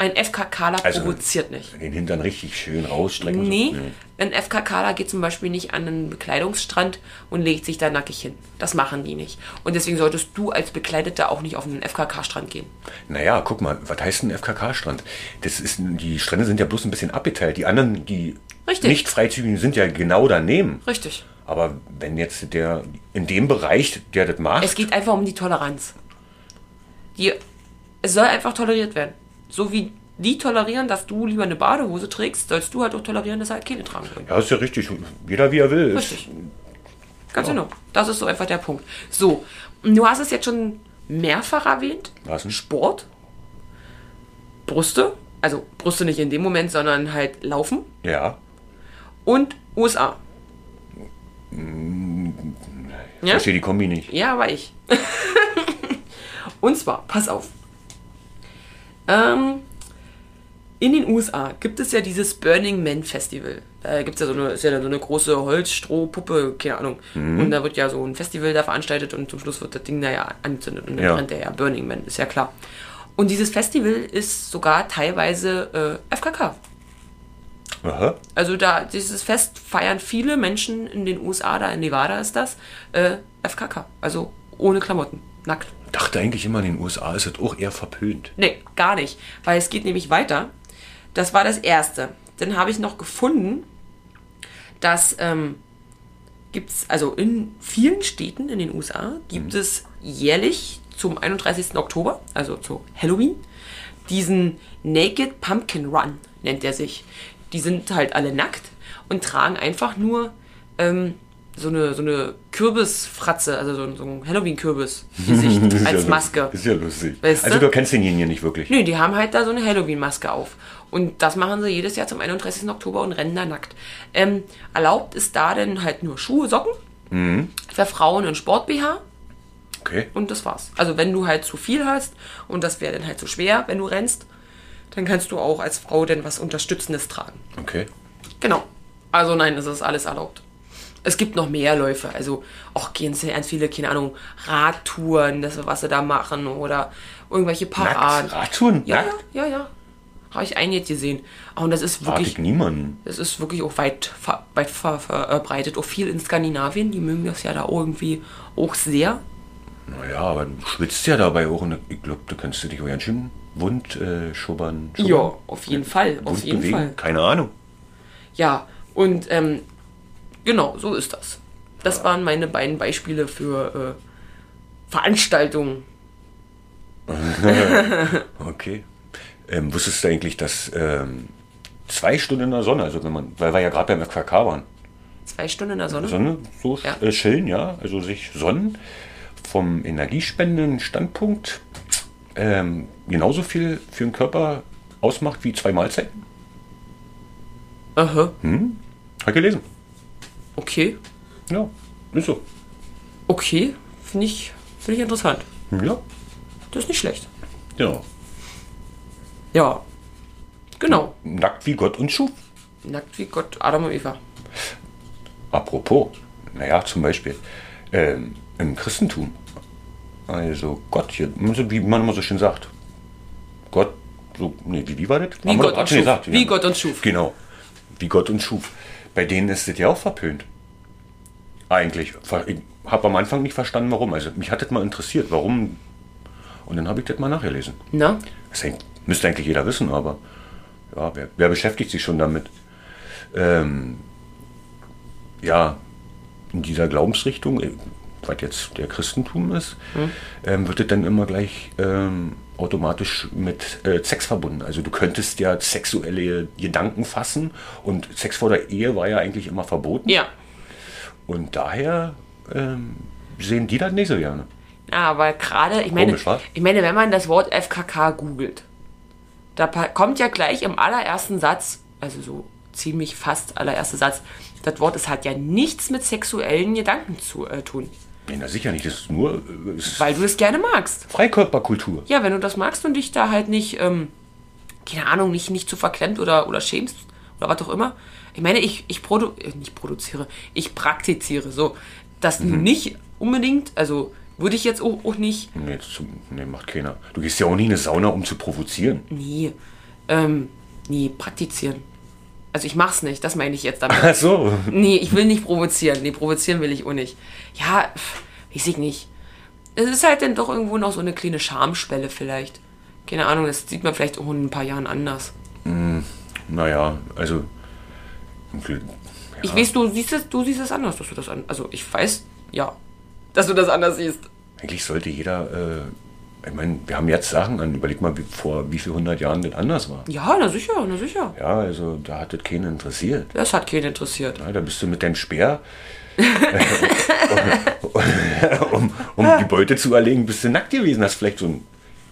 Ein FKKler Also- provoziert nicht. Den Hintern richtig schön rausstrecken. so. Nee, ein FKKler geht zum Beispiel nicht an einen Bekleidungsstrand und legt sich da nackig hin. Das machen die nicht. Und deswegen solltest du als Bekleideter auch nicht auf einen FKK-Strand gehen. Naja, guck mal, was heißt ein FKK-Strand? Das ist, die Strände sind ja bloß ein bisschen abgeteilt. Die anderen, die Richtig. nicht freizügigen, sind ja genau daneben. Richtig. Aber wenn jetzt der in dem Bereich, der das macht, Es geht einfach um die Toleranz. Die, es soll einfach toleriert werden. So wie die tolerieren, dass du lieber eine Badehose trägst, sollst du halt auch tolerieren, dass er halt keine tragen will. ja, ist ja richtig. Jeder wie er will. Richtig. Ganz genau. Das ist so einfach der Punkt. So, du hast es jetzt schon mehrfach erwähnt. Was denn? Sport. Brüste. Also Brüste nicht in dem Moment, sondern halt Laufen. ja. Und USA. Ich Ja? verstehe die Kombi nicht. Ja, aber ich. *laughs* Und zwar, pass auf. Ähm, in den USA gibt es ja dieses Burning Man Festival. Da gibt es ja so eine, ist ja so eine große Holzstrohpuppe, keine Ahnung. Und da wird ja so ein Festival da veranstaltet und zum Schluss wird das Ding da ja angezündet und dann Ja. brennt der ja Burning Man, ist ja klar. Und dieses Festival ist sogar teilweise äh, FKK. Aha. Also da dieses Fest feiern viele Menschen in den USA, da in Nevada ist das, äh, FKK. Also ohne Klamotten, nackt. Dachte eigentlich immer, in den USA ist das auch eher verpönt. Nee, gar nicht. Weil es geht nämlich weiter. Das war das Erste. Dann habe ich noch gefunden, dass ähm, gibt es, also in vielen Städten in den USA, gibt es jährlich zum 31. Oktober, also zu Halloween, diesen Naked Pumpkin Run, nennt er sich. Die sind halt alle nackt und tragen einfach nur ähm, so eine, so eine Kürbisfratze, also so, ein- so ein Halloween-Kürbis-Gesicht *laughs* Das ist als ja, Maske. Ist ja lustig. Weißt also du? kennst den hier nicht wirklich. Nö, die haben halt da so eine Halloween-Maske auf. Und das machen sie jedes Jahr zum 31. Oktober und rennen da nackt. Ähm, erlaubt ist da dann halt nur Schuhe, Socken. Für Frauen ein Sport-BH Okay. und das war's. Also wenn du halt zu viel hast und das wäre dann halt zu schwer, wenn du rennst, dann kannst du auch als Frau dann was Unterstützendes tragen. Okay. Genau. Also nein, es ist alles erlaubt. Es gibt noch mehr Läufe. Also auch gehen sie ganz viele, keine Ahnung, Radtouren, das, was sie da machen oder irgendwelche Paraden. Nackt? Radtouren? Ja, Nackt? ja, ja. Habe ich einen jetzt gesehen. Ah, Und das ist wirklich, ich niemanden. das ist wirklich auch weit, weit ver, verbreitet. Auch viel in Skandinavien. Die mögen das ja da irgendwie auch sehr. Naja, aber du schwitzt ja dabei auch. Und ich glaube, du kannst du dich auch ganz schön wund äh, schubbern. schubbern. Ja, auf jeden Fall. Auf Wund jeden bewegen. Fall. Keine Ahnung. Ja, und ähm, genau, so ist das. Das waren meine beiden Beispiele für äh, Veranstaltungen. *laughs* Okay. Ähm, wusstest du eigentlich, dass ähm, zwei Stunden in der Sonne, also wenn man, weil wir ja gerade beim FKK waren, Zwei Stunden in der Sonne. Sonne so Ja. äh, chillen, ja, also sich sonnen, vom energiespendenden Standpunkt ähm, genauso viel für den Körper ausmacht wie zwei Mahlzeiten? Aha, Hat gelesen. Okay. Ja, ist so. Okay, finde ich, find ich interessant. Ja, Das ist nicht schlecht. ja. Ja, genau. Nackt wie Gott uns schuf. Nackt wie Gott, Adam und Eva. Apropos, naja, zum Beispiel ähm, im Christentum. Also Gott hier, wie man immer so schön sagt. Gott, so, nee, wie, wie war das? Wie Haben Gott uns schuf. Wie Gott uns schuf. Genau, wie Gott uns schuf. Bei denen ist das ja auch verpönt. Eigentlich. Ich habe am Anfang nicht verstanden, warum. Also mich hat das mal interessiert, warum. Und dann habe ich das mal nachgelesen. Na? Das müsste eigentlich jeder wissen, aber ja, wer, wer beschäftigt sich schon damit? Ähm, ja, in dieser Glaubensrichtung, äh, was jetzt der Christentum ist, ähm, wird es dann immer gleich ähm, automatisch mit äh, Sex verbunden. Also du könntest ja sexuelle Gedanken fassen und Sex vor der Ehe war ja eigentlich immer verboten. Ja. Und daher ähm, sehen die das nicht so gerne. Ja, aber gerade, ich meine, Komisch, was? ich meine, wenn man das Wort FKK googelt, da kommt ja gleich im allerersten Satz, also so ziemlich fast allererster Satz, das Wort, es hat ja nichts mit sexuellen Gedanken zu äh, tun, Nee, na sicher nicht, das ist nur äh, es ist weil du es gerne magst. Freikörperkultur. Ja, wenn du das magst und dich da halt nicht, ähm, keine Ahnung, nicht, nicht zu verklemmt oder, oder schämst oder was auch immer. Ich meine, ich, ich produ äh, nicht produziere, ich praktiziere so, dass Mhm. nicht unbedingt, also würde ich jetzt auch, auch nicht, Nee, das zum, nee, macht keiner. Du gehst ja auch nie in eine Sauna, um zu provozieren. nie, ähm, nie praktizieren. Also ich mach's nicht, das meine ich jetzt damit. Ach so. Nee, ich will nicht provozieren. Nee, provozieren will ich auch nicht. Ja, ich nicht. Es ist halt dann doch irgendwo noch so eine kleine Schamspelle vielleicht. Keine Ahnung, das sieht man vielleicht auch in ein paar Jahren anders. Naja, also. Ich weiß, du siehst es, du siehst es anders, dass du das an. Also ich weiß, ja, dass du das anders siehst. Eigentlich sollte jeder. Äh, ich meine, wir haben jetzt Sachen an. Überleg mal, wie, vor wie viel hundert Jahren das anders war. Ja, na sicher, na sicher. Ja, also da hat das keinen interessiert. Das hat keinen interessiert. Ja, da bist du mit deinem Speer. *laughs* um, um die Beute zu erlegen, bist du nackt gewesen. Hast vielleicht so ein.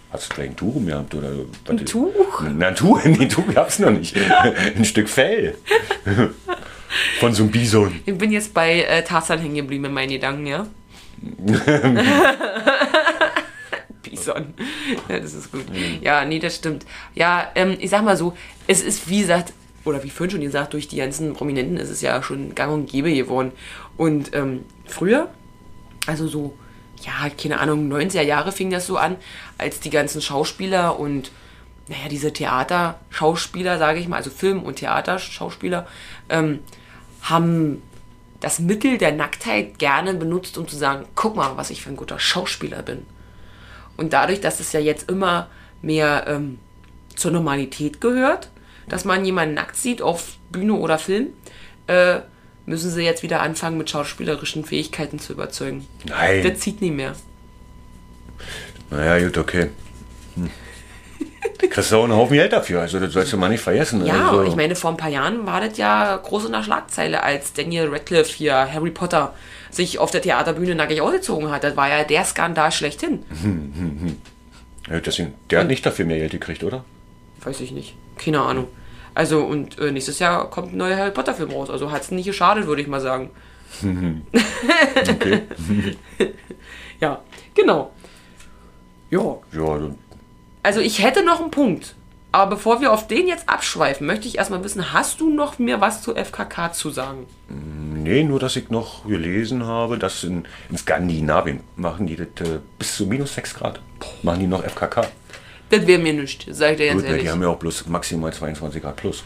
Hast du gleich ein Tuch umgehabt oder was? Ein Tuch? Na, ein Tuch, *laughs* nee, ein Tuch gab's noch nicht. ein Stück Fell. *laughs* Von so einem Bison. Ich bin jetzt bei äh, Tarzan hängen geblieben in meinen Gedanken, ja? *laughs* Bison. Ja, das ist gut. Ja, nee, das stimmt. Ja, ähm, ich sag mal so, es ist wie gesagt, oder wie vorhin schon gesagt, durch die ganzen Prominenten ist es ja schon gang und gäbe geworden. Und ähm, früher, also so, ja, keine Ahnung, 90er Jahre fing das so an, als die ganzen Schauspieler und, naja, diese Theaterschauspieler, sage ich mal, also Film- und Theaterschauspieler, ähm, haben das Mittel der Nacktheit gerne benutzt, um zu sagen, guck mal, was ich für ein guter Schauspieler bin. Und dadurch, dass es ja jetzt immer mehr ähm, zur Normalität gehört, dass man jemanden nackt sieht auf Bühne oder Film, äh, müssen sie jetzt wieder anfangen, mit schauspielerischen Fähigkeiten zu überzeugen. Nein. Das zieht nicht mehr. Naja, gut, okay. Hm. Kriegst du auch einen Haufen Geld dafür, also das sollst du mal nicht vergessen. Ja, also, ich meine, vor ein paar Jahren war das ja groß in der Schlagzeile, als Daniel Radcliffe hier, Harry Potter, sich auf der Theaterbühne nackig ausgezogen hat. Das war ja der Skandal schlechthin. *laughs* Ja, deswegen, der hat nicht dafür mehr Geld gekriegt, oder? Weiß ich nicht. Keine Ahnung. Also, und äh, nächstes Jahr kommt ein neuer Harry Potter-Film raus. Also hat es nicht geschadet, würde ich mal sagen. *laughs* Okay. *laughs* Ja, genau. Ja. ja, Also ich hätte noch einen Punkt. Aber bevor wir auf den jetzt abschweifen, möchte ich erstmal wissen, hast du noch mir was zu FKK zu sagen? nee, nur dass ich noch gelesen habe, dass in, in Skandinavien machen die das äh, bis zu minus 6 Grad. Machen die noch FKK. Das wäre mir nichts, sag ich dir ganz Gut, ehrlich. die haben ja auch bloß maximal 22 Grad plus,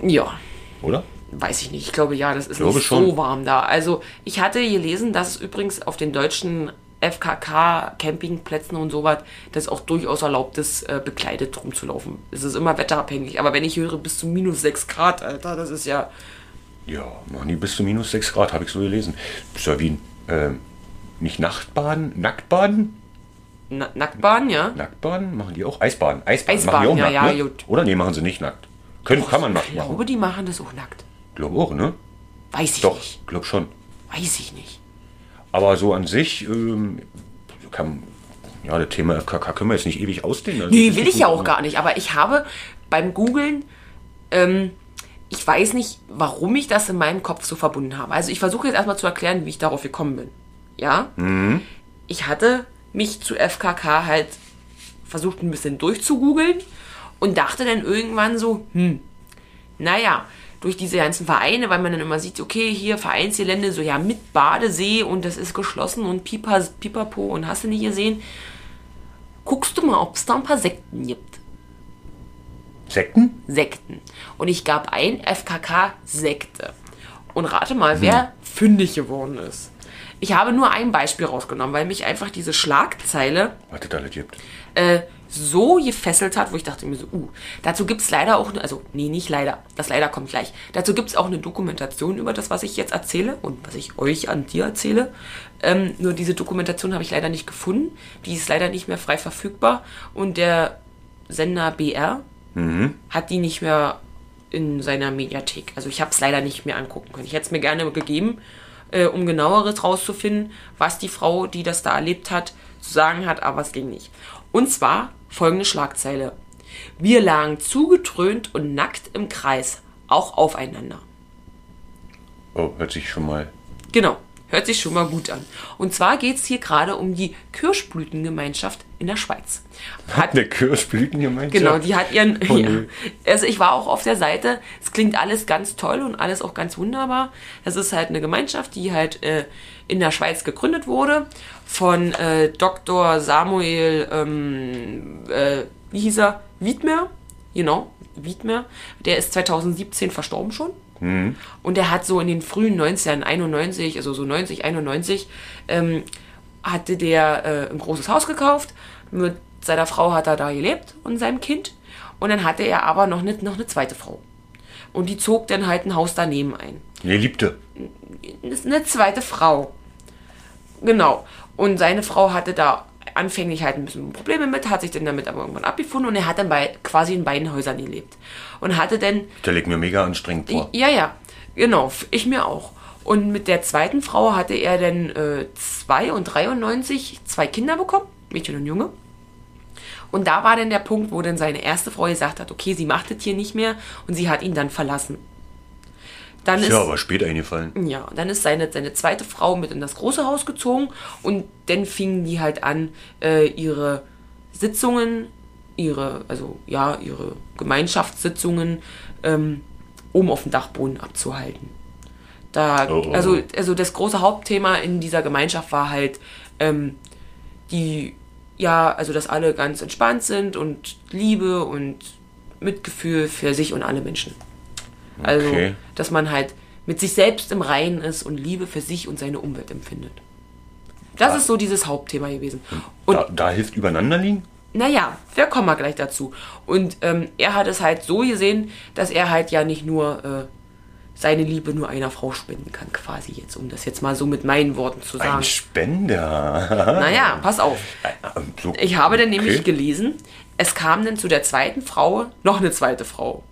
ja, oder? weiß ich nicht. Ich glaube, ja, das ist Glaube nicht schon. so warm da. Also ich hatte gelesen, dass es übrigens auf den deutschen FKK-Campingplätzen und sowas, das auch durchaus erlaubt ist, äh, bekleidet rumzulaufen. Es ist immer wetterabhängig. Aber wenn ich höre, bis zu minus 6 Grad, Alter, das ist ja... Ja, machen die bis zu minus 6 Grad, habe ich so gelesen. Ist ja wie ein, ähm, nicht Nachtbaden, Nacktbaden? Na Nacktbahn, ja? Nacktbaden? Machen die auch? Eisbaden. Eisbaden, Eisbaden, machen die auch ja, nackt, ja, ne? gut. Oder nee, machen sie nicht nackt. Können, kann man nackt Ich machen. glaube, die machen das auch nackt. Glaube auch, ne? Weiß ich Doch, nicht. glaub schon. Weiß ich nicht. Aber so an sich ähm, kann, ja, das Thema FKK können wir jetzt nicht ewig ausdehnen. Also Nee, will ich ja auch gar nicht. Aber ich habe beim Googlen, ähm, ich weiß nicht, warum ich das in meinem Kopf so verbunden habe. Also ich versuche jetzt erstmal zu erklären, wie ich darauf gekommen bin. Ja? Ich hatte mich zu FKK halt versucht ein bisschen durchzugoogeln und dachte dann irgendwann so, hm, naja, durch diese ganzen Vereine, weil man dann immer sieht, okay, hier Vereinsgelände, so ja, mit Badesee und das ist geschlossen und Pipa, Pipapo und hast du nicht gesehen, guckst du mal, ob es da ein paar Sekten gibt. Sekten? Sekten. Und ich gab ein FKK-Sekte. Und rate mal, wer fündig geworden ist. Ich habe nur ein Beispiel rausgenommen, weil mich einfach diese Schlagzeile Was es alles gibt. äh, so gefesselt hat, wo ich dachte mir so, uh, dazu gibt es leider auch, also nee, nicht leider, das leider kommt gleich. Dazu gibt es auch eine Dokumentation über das, was ich jetzt erzähle und was ich euch an dir erzähle. Ähm, nur diese Dokumentation habe ich leider nicht gefunden. Die ist leider nicht mehr frei verfügbar und der Sender BR hat die nicht mehr in seiner Mediathek. Also ich habe es leider nicht mehr angucken können. Ich hätte es mir gerne gegeben, äh, um genaueres rauszufinden, was die Frau, die das da erlebt hat, zu sagen hat, aber es ging nicht. Und zwar folgende Schlagzeile. Wir lagen zugetrönt und nackt im Kreis, auch aufeinander. Oh, hört sich schon mal. Genau, hört sich schon mal gut an. Und zwar geht es hier gerade um die Kirschblütengemeinschaft in der Schweiz. Hat eine Kirschblütengemeinschaft? Genau, die hat ihren. Oh, ja. Also ich war auch auf der Seite. Es klingt alles ganz toll und alles auch ganz wunderbar. Das ist halt eine Gemeinschaft, die halt äh, in der Schweiz gegründet wurde von äh, Dr. Samuel, ähm, äh, wie hieß er? Wiedmer. Genau, Wiedmer. Der ist 2017 verstorben schon. Und er hat so in den frühen 90ern, 91, also so 90, 91, ähm, hatte der äh, ein großes Haus gekauft. Mit seiner Frau hat er da gelebt und seinem Kind. Und dann hatte er aber noch eine, noch eine zweite Frau. Und die zog dann halt ein Haus daneben ein. Nee, liebte. Eine zweite Frau. Genau. Und seine Frau hatte da anfänglich halt ein bisschen Probleme mit, hat sich dann damit aber irgendwann abgefunden und er hat dann bei, quasi in beiden Häusern gelebt. Und hatte dann Stelle ich mir mega anstrengend vor. ja, ja, genau, ich mir auch. Und mit der zweiten Frau hatte er dann äh, 2 und 93 zwei Kinder bekommen, Mädchen und Junge. Und da war dann der Punkt, wo dann seine erste Frau gesagt hat, okay, sie macht das hier nicht mehr und sie hat ihn dann verlassen. Dann Ist ja aber spät eingefallen. ja, dann ist seine, seine zweite Frau mit in das große Haus gezogen und dann fingen die halt an, äh, ihre Sitzungen, ihre, also ja, ihre Gemeinschaftssitzungen ähm, oben auf dem Dachboden abzuhalten. Da, Oh, oh. also, also das große Hauptthema in dieser Gemeinschaft war halt ähm, die, ja, also dass alle ganz entspannt sind und Liebe und Mitgefühl für sich und alle Menschen. Also, Okay. dass man halt mit sich selbst im Reinen ist und Liebe für sich und seine Umwelt empfindet. Das ist so dieses Hauptthema gewesen. Und Da, da hilft übereinander liegen? naja, wir kommen mal gleich dazu. Und ähm, er hat es halt so gesehen, dass er halt ja nicht nur äh, seine Liebe nur einer Frau spenden kann, quasi jetzt, um das jetzt mal so mit meinen Worten zu sagen. Ein Spender. *laughs* Naja, pass auf. So, Ich habe dann nämlich okay. gelesen, es kam dann zu der zweiten Frau noch eine zweite Frau.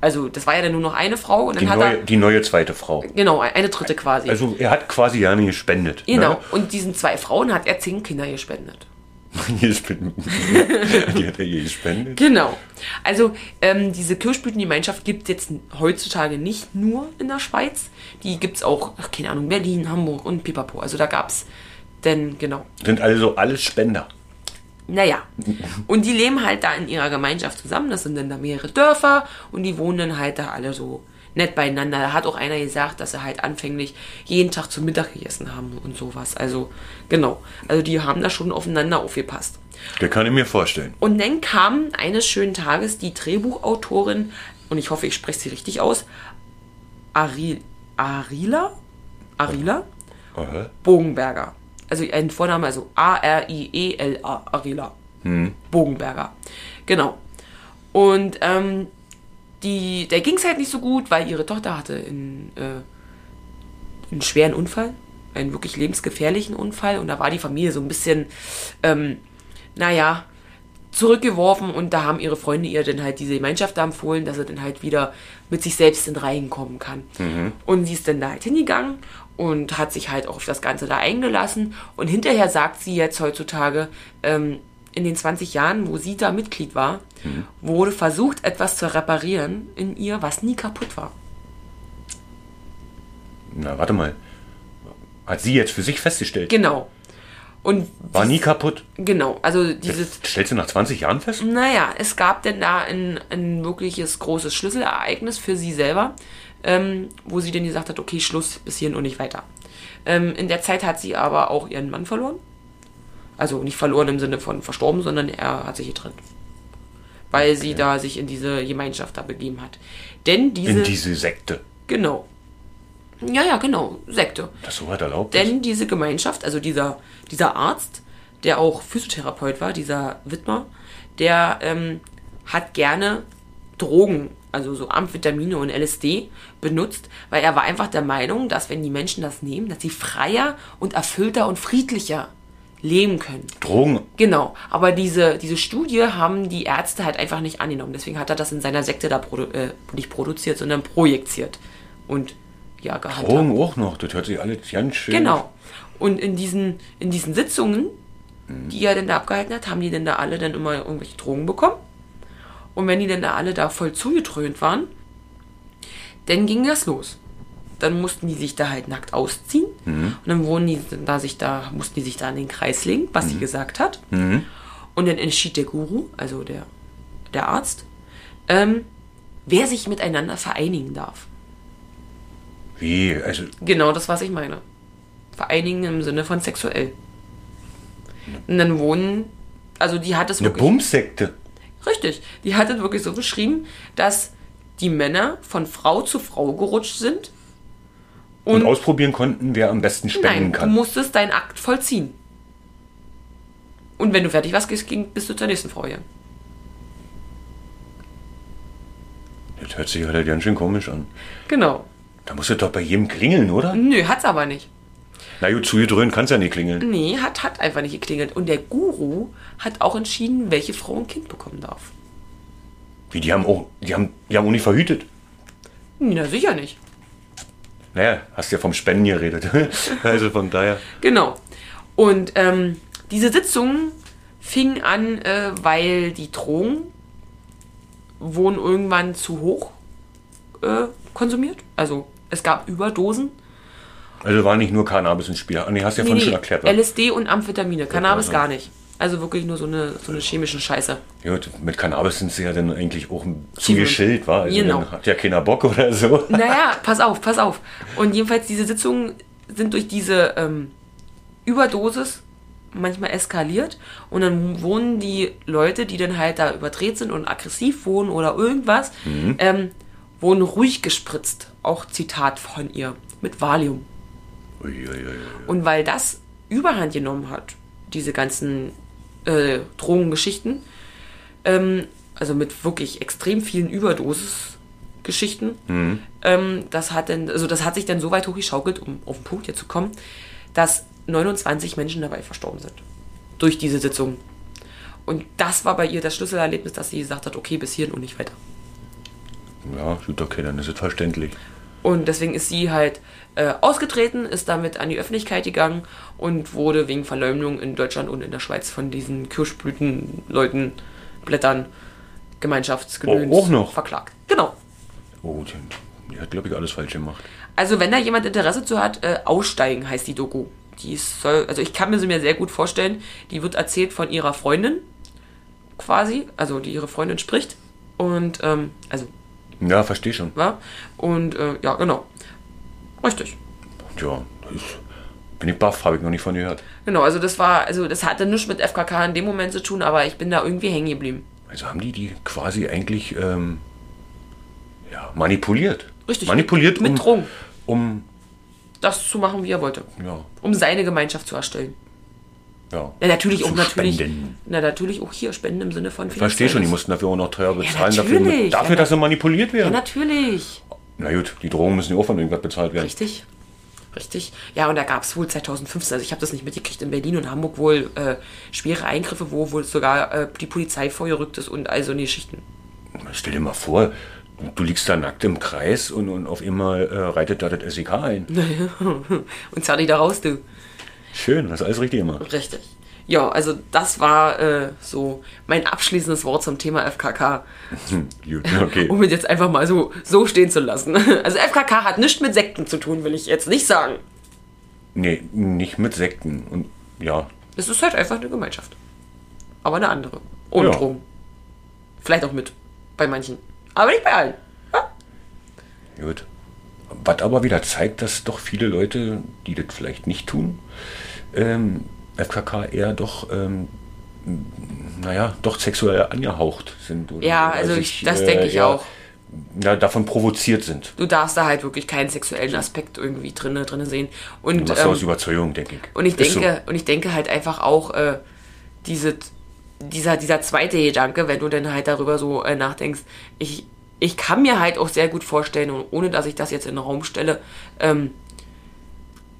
Also, das war ja dann nur noch eine Frau und dann die, hat neue, er. die neue zweite Frau. Genau, eine dritte quasi. Also er hat quasi ja nicht gespendet. genau. Ne? Und diesen zwei Frauen hat er zehn Kinder gespendet. Gespendet. *laughs* die hat er je gespendet. Genau. Also ähm, diese Kirschblütengemeinschaft gibt es jetzt heutzutage nicht nur in der Schweiz. Die gibt es auch, ach, keine Ahnung, Berlin, Hamburg und Pipapo. Also da gab es denn, genau. Sind also alles Spender. Naja. Und die leben halt da in ihrer Gemeinschaft zusammen. Das sind dann da mehrere Dörfer und die wohnen dann halt da alle so nett beieinander. Da hat auch einer gesagt, dass sie halt anfänglich jeden Tag zum Mittag gegessen haben und sowas. Also, genau. Also die haben da schon aufeinander aufgepasst. Das kann ich mir vorstellen. Und dann kam eines schönen Tages die Drehbuchautorin, und ich hoffe, ich spreche sie richtig aus, Ari, Arila? Arila? Aha. Bogenberger. Also ein Vorname, also A-R-I-E-L-A, Arila. Bogenberger. Genau. Und ähm, die, der ging es halt nicht so gut, weil ihre Tochter hatte in, äh, einen schweren Unfall, einen wirklich lebensgefährlichen Unfall. Und da war die Familie so ein bisschen, ähm, naja, zurückgeworfen und da haben ihre Freunde ihr dann halt diese Gemeinschaft da empfohlen, dass er dann halt wieder mit sich selbst in Reihen kommen kann. Und sie ist dann da halt hingegangen und hat sich halt auch auf das Ganze da eingelassen und hinterher sagt sie jetzt heutzutage, ähm, in den 20 Jahren, wo sie da Mitglied war, wurde versucht, etwas zu reparieren in ihr, was nie kaputt war. Na, warte mal. Hat sie jetzt für sich festgestellt? Genau. Und War nie kaputt? genau, also dieses Das stellst du nach 20 Jahren fest? Naja, es gab denn da ein, ein wirkliches großes Schlüsselereignis für sie selber, ähm, wo sie dann gesagt hat, okay, Schluss, bis hierhin und nicht weiter. Ähm, in der Zeit hat sie aber auch ihren Mann verloren. Also nicht verloren im Sinne von verstorben, sondern er hat sich getrennt. Weil sie da sich in diese Gemeinschaft da begeben hat. Denn diese... In diese Sekte. Genau. Ja, ja, genau, Sekte. Das so weit erlaubt ist? Denn diese Gemeinschaft, also dieser, dieser Arzt, der auch Physiotherapeut war, dieser Widmer, der ähm, hat gerne Drogen, also so Amphetamine und LSD benutzt, weil er war einfach der Meinung, dass wenn die Menschen das nehmen, dass sie freier und erfüllter und friedlicher leben können. Drogen. Genau, aber diese, diese Studie haben die Ärzte halt einfach nicht angenommen. Deswegen hat er das in seiner Sekte da produ äh, nicht produziert, sondern projiziert. Und ja, gehandhabt. Drogen auch noch. Das hört sich alles ganz schön. Genau. Und in diesen, in diesen Sitzungen, die er denn da abgehalten hat, haben die denn da alle dann immer irgendwelche Drogen bekommen. Und wenn die denn da alle da voll zugetrönt waren, dann ging das los. Dann mussten die sich da halt nackt ausziehen. Und dann wurden die da sich da, mussten die sich da in den Kreis legen, was sie gesagt hat. Und dann entschied der Guru, also der, der Arzt, ähm, wer sich miteinander vereinigen darf. Wie? Also, Genau das, was ich meine. Vereinigen im Sinne von sexuell. Und dann wohnen, also die hat es eine Bumsekte. Richtig, die hat es wirklich so beschrieben, dass die Männer von Frau zu Frau gerutscht sind. Und, Und, ausprobieren konnten, wer am besten spenden nein, du kann. musstest deinen Akt vollziehen. Und wenn du fertig warst, bist du zur nächsten Frau gegangen. Das hört sich halt ganz schön komisch an. Genau. Da muss es doch bei jedem klingeln, oder? Nö, hat's aber nicht. Na gut, zugedröhnt kann es ja nicht klingeln. Nee, hat, hat einfach nicht geklingelt. Und der Guru hat auch entschieden, welche Frau ein Kind bekommen darf. Wie, die haben auch, die haben, die haben auch nicht verhütet. Na, sicher nicht. Naja, hast ja vom Spenden geredet. *laughs* also von daher. Genau. Und ähm, diese Sitzung fing an, äh, weil die Drogen wurden irgendwann zu hoch äh, konsumiert. Also es gab Überdosen. Also war nicht nur Cannabis ins Spiel. Ah, Nee, hast ja vorhin schon erklärt. wa? LSD und Amphetamine. Cannabis also. gar nicht. Also wirklich nur so eine, so eine chemische Scheiße. Gut, mit Cannabis sind sie ja dann eigentlich auch zu Ziemlich. geschillt, war. Also Genau. dann hat ja keiner Bock oder so. Naja, *laughs* pass auf, pass auf. Und jedenfalls diese Sitzungen sind durch diese ähm, Überdosis manchmal eskaliert und dann wurden die Leute, die dann halt da überdreht sind und aggressiv wurden oder irgendwas, ähm, wurden ruhig gespritzt. Auch Zitat von ihr. Mit Valium. Uiuiui. Und weil das Überhand genommen hat, diese ganzen äh, Drogengeschichten, ähm, also mit wirklich extrem vielen Überdosis-Geschichten, ähm, das hat dann, also das hat sich dann so weit hochgeschaukelt, um auf den Punkt hier zu kommen, dass 29 Menschen dabei verstorben sind. Durch diese Sitzung. Und das war bei ihr das Schlüsselerlebnis, dass sie gesagt hat, okay, bis hierhin und nicht weiter. Ja, gut, okay, dann ist es verständlich. Und deswegen ist sie halt äh, ausgetreten, ist damit an die Öffentlichkeit gegangen und wurde wegen Verleumdung in Deutschland und in der Schweiz von diesen Kirschblütenleuten, Blättern, Gemeinschaftsgedöns Oh, auch noch? verklagt. Genau. Oh, die, die hat, glaube ich, alles falsch gemacht. Also wenn da jemand Interesse zu hat, äh, Aussteigen heißt die Doku. Die soll, also ich kann mir sie mir sehr gut vorstellen. Die wird erzählt von ihrer Freundin, quasi, also die ihre Freundin spricht. Und, ähm, also, Ja, verstehe schon. war. Und, äh, ja, genau. Richtig. Ja, ist, bin ich baff, habe ich noch nicht von gehört. Genau, also das war, also das hatte nichts mit FKK in dem Moment zu tun, aber ich bin da irgendwie hängen geblieben. Also haben die die quasi eigentlich ähm, ja, manipuliert. Richtig. Manipuliert, Mit um, Drogen. um Das zu machen, wie er wollte. ja, Um seine Gemeinschaft zu erstellen. Ja. Ja, natürlich auch natürlich. Na, natürlich auch hier Spenden im Sinne von Ich verstehe schon, die mussten dafür auch noch teuer bezahlen, natürlich. dafür, dafür Ja, dass sie manipuliert Ja, werden. natürlich. Na gut, die Drogen müssen ja auch von irgendwas bezahlt werden. Richtig. Richtig. Ja, und da gab es wohl 2015, also ich habe das nicht mitgekriegt, in Berlin und Hamburg wohl äh, schwere Eingriffe, wo wohl sogar äh, die Polizei vorgerückt ist und all so eine Geschichten. Stell dir mal vor, du liegst da nackt im Kreis und, und auf einmal äh, reitet da das SEK ein. *laughs* und zerr dich da raus, du. Schön, hast alles richtig gemacht. Richtig. Ja, also das war äh, so mein abschließendes Wort zum Thema FKK, Hm, gut, okay. *laughs* um es jetzt einfach mal so, so stehen zu lassen. *laughs* Also FKK hat nichts mit Sekten zu tun, will ich jetzt nicht sagen. Nee, nicht mit Sekten. Und ja, Es ist halt einfach eine Gemeinschaft. Aber eine andere. Ohne Ja. Drogen. Vielleicht auch mit. Bei manchen. Aber nicht bei allen. Ja? gut. Was aber wieder zeigt, dass doch viele Leute, die das vielleicht nicht tun, ähm, FKK eher doch, ähm, naja, doch sexuell angehaucht sind. Oder- Ja, also sich, ich- das äh, denke ich auch. ja, davon provoziert sind. Du darfst da halt wirklich keinen sexuellen Aspekt irgendwie drinne, drinne sehen. Du Und, machst ähm, aus Überzeugung, denke ich. und ich Ist denke, und ich denke halt einfach auch, äh, diese, dieser, dieser zweite Gedanke, wenn du dann halt darüber so äh, nachdenkst, ich, ich kann mir halt auch sehr gut vorstellen, und ohne dass ich das jetzt in den Raum stelle, ähm,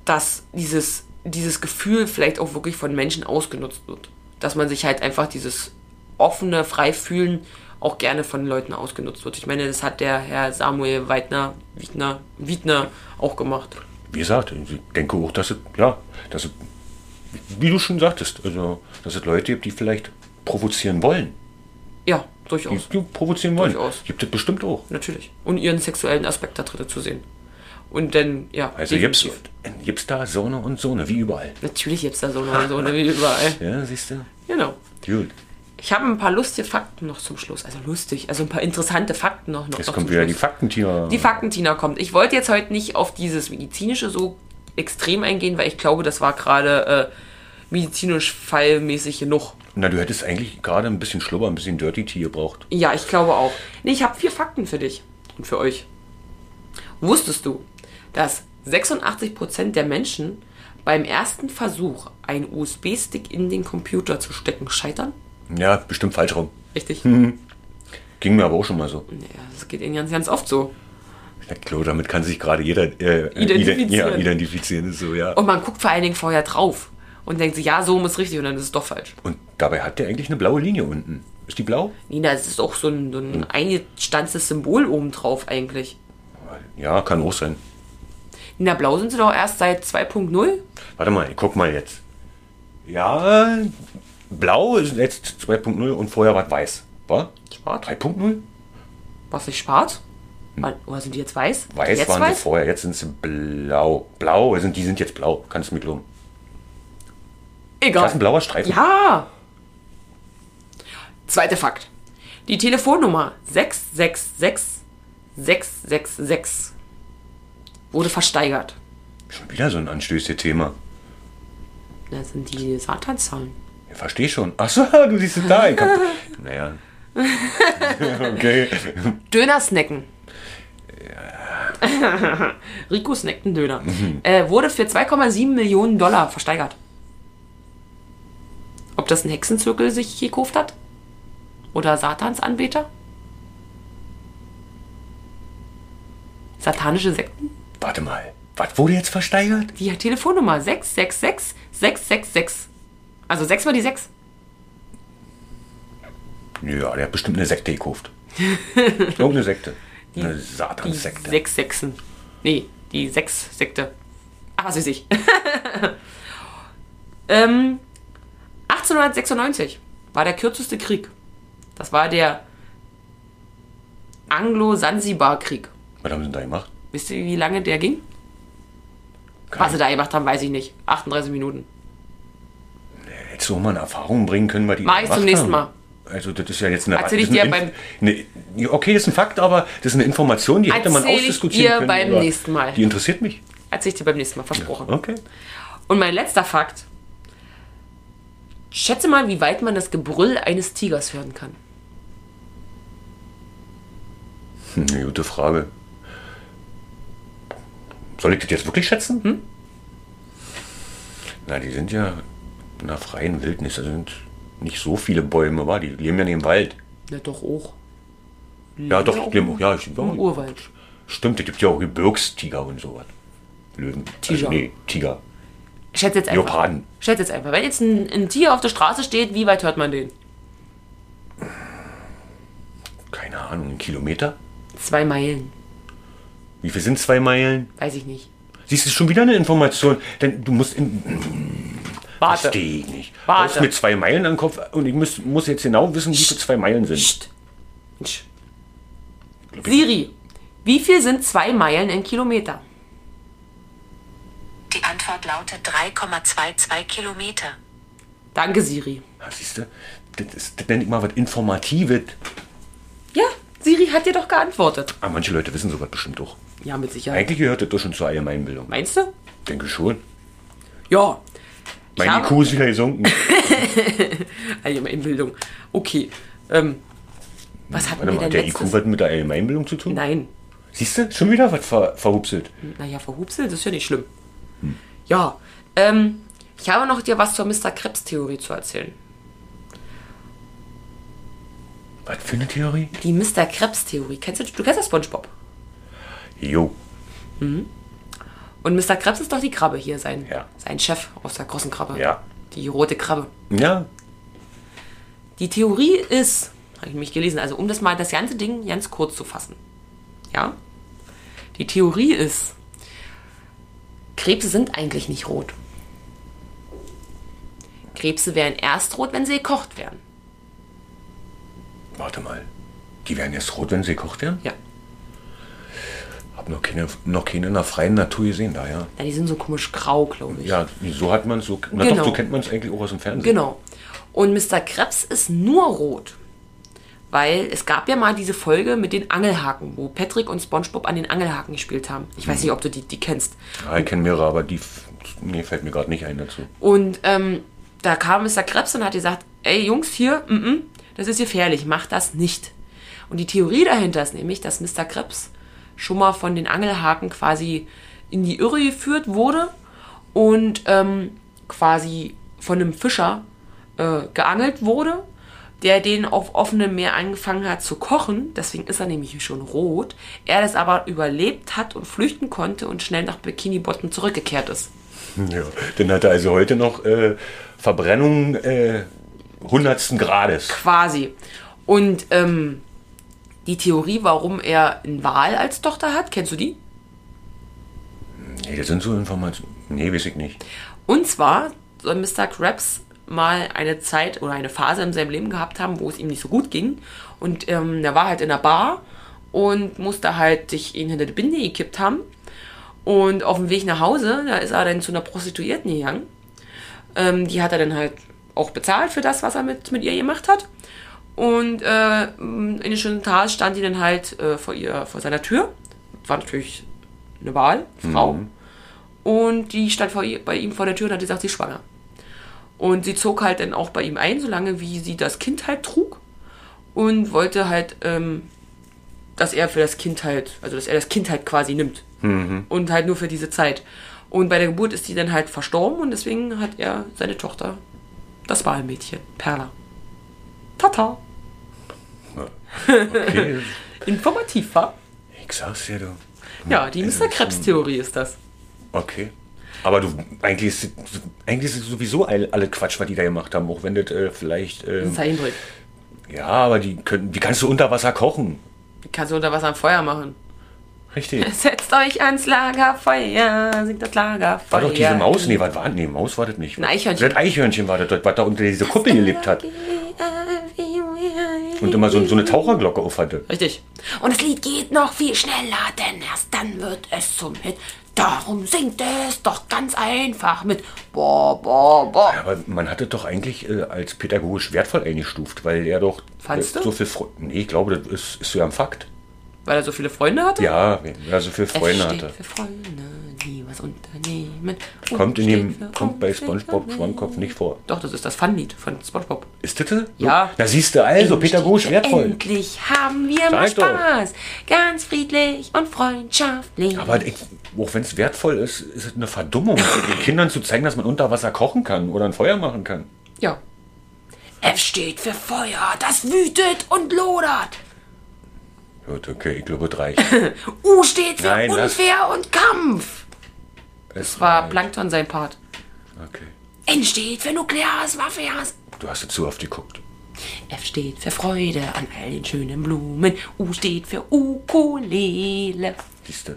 dass dieses, dieses Gefühl vielleicht auch wirklich von Menschen ausgenutzt wird. Dass man sich halt einfach dieses offene, frei fühlen auch gerne von Leuten ausgenutzt wird. Ich meine, das hat der Herr Samuel Weidner, Wiedner, Wiedner auch gemacht. Wie gesagt, ich denke auch, dass es, ja, dass es, wie du schon sagtest, also, dass es Leute gibt, die vielleicht provozieren wollen. Ja, Die, durchaus. die provozieren wollen. Durchaus. Gibt es bestimmt auch. Natürlich. Und ihren sexuellen Aspekt da drin zu sehen. Und dann, ja. Also gibt's, definitiv. Gibt's da Sonne und Sonne, wie überall. Natürlich gibt's da so eine, so eine wie *laughs* überall. Ja, siehst du? Genau. Gut. Ich habe ein paar lustige Fakten noch zum Schluss. Also lustig, also ein paar interessante Fakten noch. noch Jetzt noch kommt wieder die Schluss. Faktentina. Die Faktentina kommt. Ich wollte jetzt heute nicht auf dieses medizinische so extrem eingehen, weil ich glaube, das war gerade äh, medizinisch fallmäßig genug. Na, du hättest eigentlich gerade ein bisschen Schlubber, ein bisschen Dirty Tea gebraucht. Ja, ich glaube auch. Nee, ich habe vier Fakten für dich und für euch. Wusstest du, dass 86% der Menschen beim ersten Versuch, einen USB-Stick in den Computer zu stecken, scheitern? Ja, bestimmt falsch rum. Richtig? Ging mir aber auch schon mal so. Ja, das geht ihnen ganz, ganz oft so. Ja, klar, damit kann sich gerade jeder äh, Identifizieren. ident- Ja, identifizieren. Ist so, ja. Und man guckt vor allen Dingen vorher drauf und denkt sich, ja, so ist richtig und dann ist es doch falsch. Und dabei hat der eigentlich eine blaue Linie unten. Ist die blau? Nina, es ist auch so ein, so ein eingestanztes Symbol oben drauf eigentlich. Ja, kann auch sein. Nina, blau sind sie doch erst seit 2.0. Warte mal, ich guck mal jetzt. Ja, blau ist jetzt 2.0 und vorher war weiß. War? Schwarz? 3.0? Was nicht schwarz? Wann- Oder sind die jetzt weiß? Weiß jetzt waren weiß? sie vorher, jetzt sind sie blau. Blau, sind, die sind jetzt blau, kannst du mir glauben. Egal. Das ist ein blauer Streifen. Ja. Zweiter Fakt. Die Telefonnummer 666 666 wurde versteigert. Schon wieder so ein anstößiges Thema. Das sind die Satanzahlen. Ich verstehe schon. Ach so, *laughs* du siehst es da. Ich hab, *laughs* naja. *laughs* okay. Döner snacken. Rico snackt einen Döner. Äh, wurde für 2,7 Millionen Dollar versteigert. Ob das ein Hexenzirkel sich gekauft hat? Oder Satansanbeter? Satanische Sekten? Warte mal. Was wurde jetzt versteigert? Die Telefonnummer 666 666. Also 6 mal die 6. Ja, der hat bestimmt eine Sekte gekauft. *laughs* Irgendeine Sekte. eine Die Satanssekte. sechs Sechsen. Nee, die sechs Sekte. Ah, was weiß ich. *laughs* ähm, 1896 war der kürzeste Krieg. Das war der Anglo-Sansibar-Krieg. Was haben sie denn da gemacht? Wisst ihr, wie lange der ging? Was sie da gemacht haben, weiß ich nicht. 38 Minuten. Hättest du auch mal eine Erfahrung bringen können, weil die Mach ich zum nächsten haben? Mal. Also das ist ja jetzt eine... Erzähl ich dir Inf- eine, Okay, das ist ein Fakt, aber das ist eine Information, die hätte man ausdiskutieren dir können. beim nächsten Mal. Die interessiert mich. Erzähl ich dir beim nächsten Mal, versprochen. Okay. Und mein letzter Fakt. Schätze mal, wie weit man das Gebrüll eines Tigers hören kann. Hm, Eine gute Frage. Soll ich das jetzt wirklich schätzen? Hm? Na, die sind ja in der freien Wildnis. Da sind nicht so viele Bäume, war die leben ja nicht im Wald. Na doch auch. Ja, doch, auch die leben, ja, ich, ja, Im Urwald. stimmt, es gibt ja auch Gebirgstiger und sowas. Löwen. Tiger. Also, nee, Tiger. Schätze jetzt einfach. Leoparden. Schätze jetzt einfach. Wenn jetzt ein, ein Tiger auf der Straße steht, wie weit hört man den? Keine Ahnung, ein Kilometer? Zwei Meilen. Wie viel sind zwei Meilen? Weiß ich nicht. Siehst du schon wieder eine Information? Denn du musst in. Warte. Verstehe ich nicht. Warte. Warte. mit zwei Meilen am Kopf und ich muss, muss jetzt genau wissen, wie viele zwei Meilen sind. Psst. Psst. Siri, wie viel sind zwei Meilen in Kilometer? Die Antwort lautet 3,22 Kilometer. Danke, Siri. Ja, siehst du, das, ist, das nenne ich mal was Informatives. Ja, Siri hat dir doch geantwortet. Aber manche Leute wissen sowas bestimmt doch. Ja, mit Sicherheit. Eigentlich gehört das doch schon zur Allgemeinbildung. Meinst du? Denke schon. Ja. Mein IQ ist wieder gesunken. *laughs* Allgemeinbildung. Okay. Ähm, Was hatten Warte mal, denn hat der letztes? IQ was mit der Allgemeinbildung zu tun? Nein. Siehst du, schon wieder was ver verhupselt. Naja, verhupselt ist ja nicht schlimm. Ja, ähm, ich habe noch dir was zur Mr. Krebs-Theorie zu erzählen. Was für eine Theorie? Die Mr. Krebs-Theorie. Kennst du, du kennst ja Spongebob. Jo. Und Mr. Krebs ist doch die Krabbe hier, sein, Ja. sein Chef aus der großen Krabbe. Ja. Die rote Krabbe. Ja. Die Theorie ist, habe ich mich gelesen, also um das mal das ganze Ding ganz kurz zu fassen. Ja? Die Theorie ist, Krebse sind eigentlich nicht rot. Krebse wären erst rot, wenn sie gekocht werden. Warte mal. Die werden jetzt rot, wenn sie gekocht werden? Ja. Hab noch keine, noch keine in der freien Natur gesehen, da ja. ja die sind so komisch grau, glaube ich. Ja, so hat man es so. Na Genau. doch, so kennt man es eigentlich auch aus dem Fernsehen. Genau. Und Mr. Krebs ist nur rot. Weil es gab ja mal diese Folge mit den Angelhaken, wo Patrick und Spongebob an den Angelhaken gespielt haben. Ich weiß nicht, ob du die, die kennst. Ja, ich kenne mehrere, aber die. Nee, fällt mir gerade nicht ein dazu. Und ähm, da kam Mr. Krebs und hat gesagt, ey Jungs, hier, mm -mm, das ist gefährlich, macht das nicht. Und die Theorie dahinter ist nämlich, dass Mr. Krebs schon mal von den Angelhaken quasi in die Irre geführt wurde und ähm, quasi von einem Fischer äh, geangelt wurde, der den auf offenem Meer angefangen hat zu kochen. Deswegen ist er nämlich schon rot. Er das aber überlebt hat und flüchten konnte und schnell nach Bikini Bottom zurückgekehrt ist. Ja, dann hat er also heute noch äh, Verbrennung äh, hundertsten Grades. Quasi. Und ähm, die Theorie, warum er einen Wal als Tochter hat, kennst du die? Nee, das sind so Informationen. Nee, weiß ich nicht. Und zwar soll Mr. Krabs mal eine Zeit oder eine Phase in seinem Leben gehabt haben, wo es ihm nicht so gut ging. Und ähm, er war halt in der Bar und musste halt sich ihn hinter die Binde gekippt haben. Und auf dem Weg nach Hause, da ist er dann zu einer Prostituierten gegangen. Ähm, die hat er dann halt auch bezahlt für das, was er mit, mit ihr gemacht hat. Und äh, in den schönen Tagen stand die dann halt äh, vor ihr, vor seiner Tür. War natürlich eine Wahl, Frau. Und die stand vor bei ihm vor der Tür und hat gesagt, sie ist schwanger. Und sie zog halt dann auch bei ihm ein, solange wie sie das Kind halt trug. Und wollte halt, ähm, dass er für das Kind halt, also dass er das Kind halt quasi nimmt. Und halt nur für diese Zeit. Und bei der Geburt ist sie dann halt verstorben und deswegen hat er seine Tochter, das Wahlmädchen, Perla. Tata. Okay, *laughs* Informativ war. ich sag's dir, du. Ja, die Mr. ist Krebs-Theorie ist das. Okay. Aber du, eigentlich ist, eigentlich ist es sowieso all- alle Quatsch, was die da gemacht haben, auch wenn das äh, vielleicht. Das ähm, ist Zeichentrick. ja, aber die können, wie kannst du unter Wasser kochen? Die kannst du unter Wasser am Feuer machen. Richtig. *laughs* Setzt euch ans Lagerfeuer, singt das Lagerfeuer. War doch diese Maus? Nee, was war? Nee, Maus war das nicht. Ein Eichhörnchen. Das Eichhörnchen war das, was da unter dieser Kuppel gelebt hat. Und immer so, so eine Taucherglocke auf hatte. Richtig. Und das Lied geht noch viel schneller, denn erst dann wird es zum Hit. Darum singt es doch ganz einfach mit Boah, boah, boah. Aber man hatte doch eigentlich äh, als pädagogisch wertvoll eingestuft, weil er doch äh, so viel Fre Nee, ich glaube, das ist, ist so ein Fakt. Weil er so viele Freunde hatte? Ja, weil er so viele Freunde hatte. für Freunde, die was unternehmen. Kommt, in dem, kommt bei SpongeBob Schwammkopf nicht vor. Doch, das ist das Fun-Lied von SpongeBob. Ist das? Ja. Na siehst du, also pädagogisch wertvoll. Endlich haben wir mal. Spaß. Ganz friedlich und freundschaftlich. Aber ich, auch wenn es wertvoll ist, ist es eine Verdummung, *laughs* den Kindern zu zeigen, dass man unter Wasser kochen kann oder ein Feuer machen kann. Ja. F steht für Feuer, das wütet und lodert. Gut, okay, ich glaube, reicht. *laughs* U steht für Nein, Unfair und Kampf. Es war reicht. Plankton sein Part. Okay. N steht für Nukleares Waffeas. Du hast zu oft geguckt. F steht für Freude an all den schönen Blumen. U steht für Ukulele. Siehst du?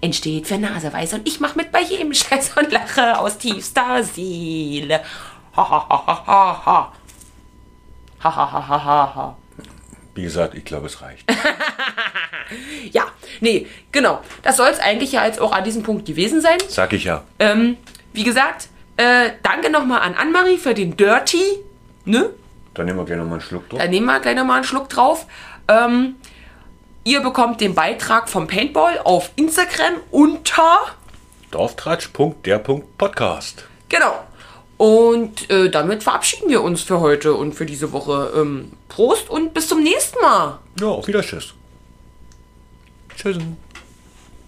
N steht für Naseweiß und ich mach mit bei jedem Scheiß und lache aus tiefster Seele. Ha ha ha ha ha ha. Ha ha ha ha ha ha. Wie gesagt, ich glaube, es reicht. *laughs* Ja, nee, genau. Das soll es eigentlich ja jetzt auch an diesem Punkt gewesen sein. Sag ich ja. Ähm, wie gesagt, äh, danke nochmal an Annemarie für den Dirty. Ne? Dann nehmen wir gleich nochmal einen Schluck durch. Da nehmen wir gleich nochmal einen Schluck drauf. Ähm, ihr bekommt den Beitrag vom Paintball auf Instagram unter. Dorftratsch.der.podcast. Genau. Und äh, damit verabschieden wir uns für heute und für diese Woche. Ähm, Prost und bis zum nächsten Mal. Ja, auf Wiederschiss. Tschüss.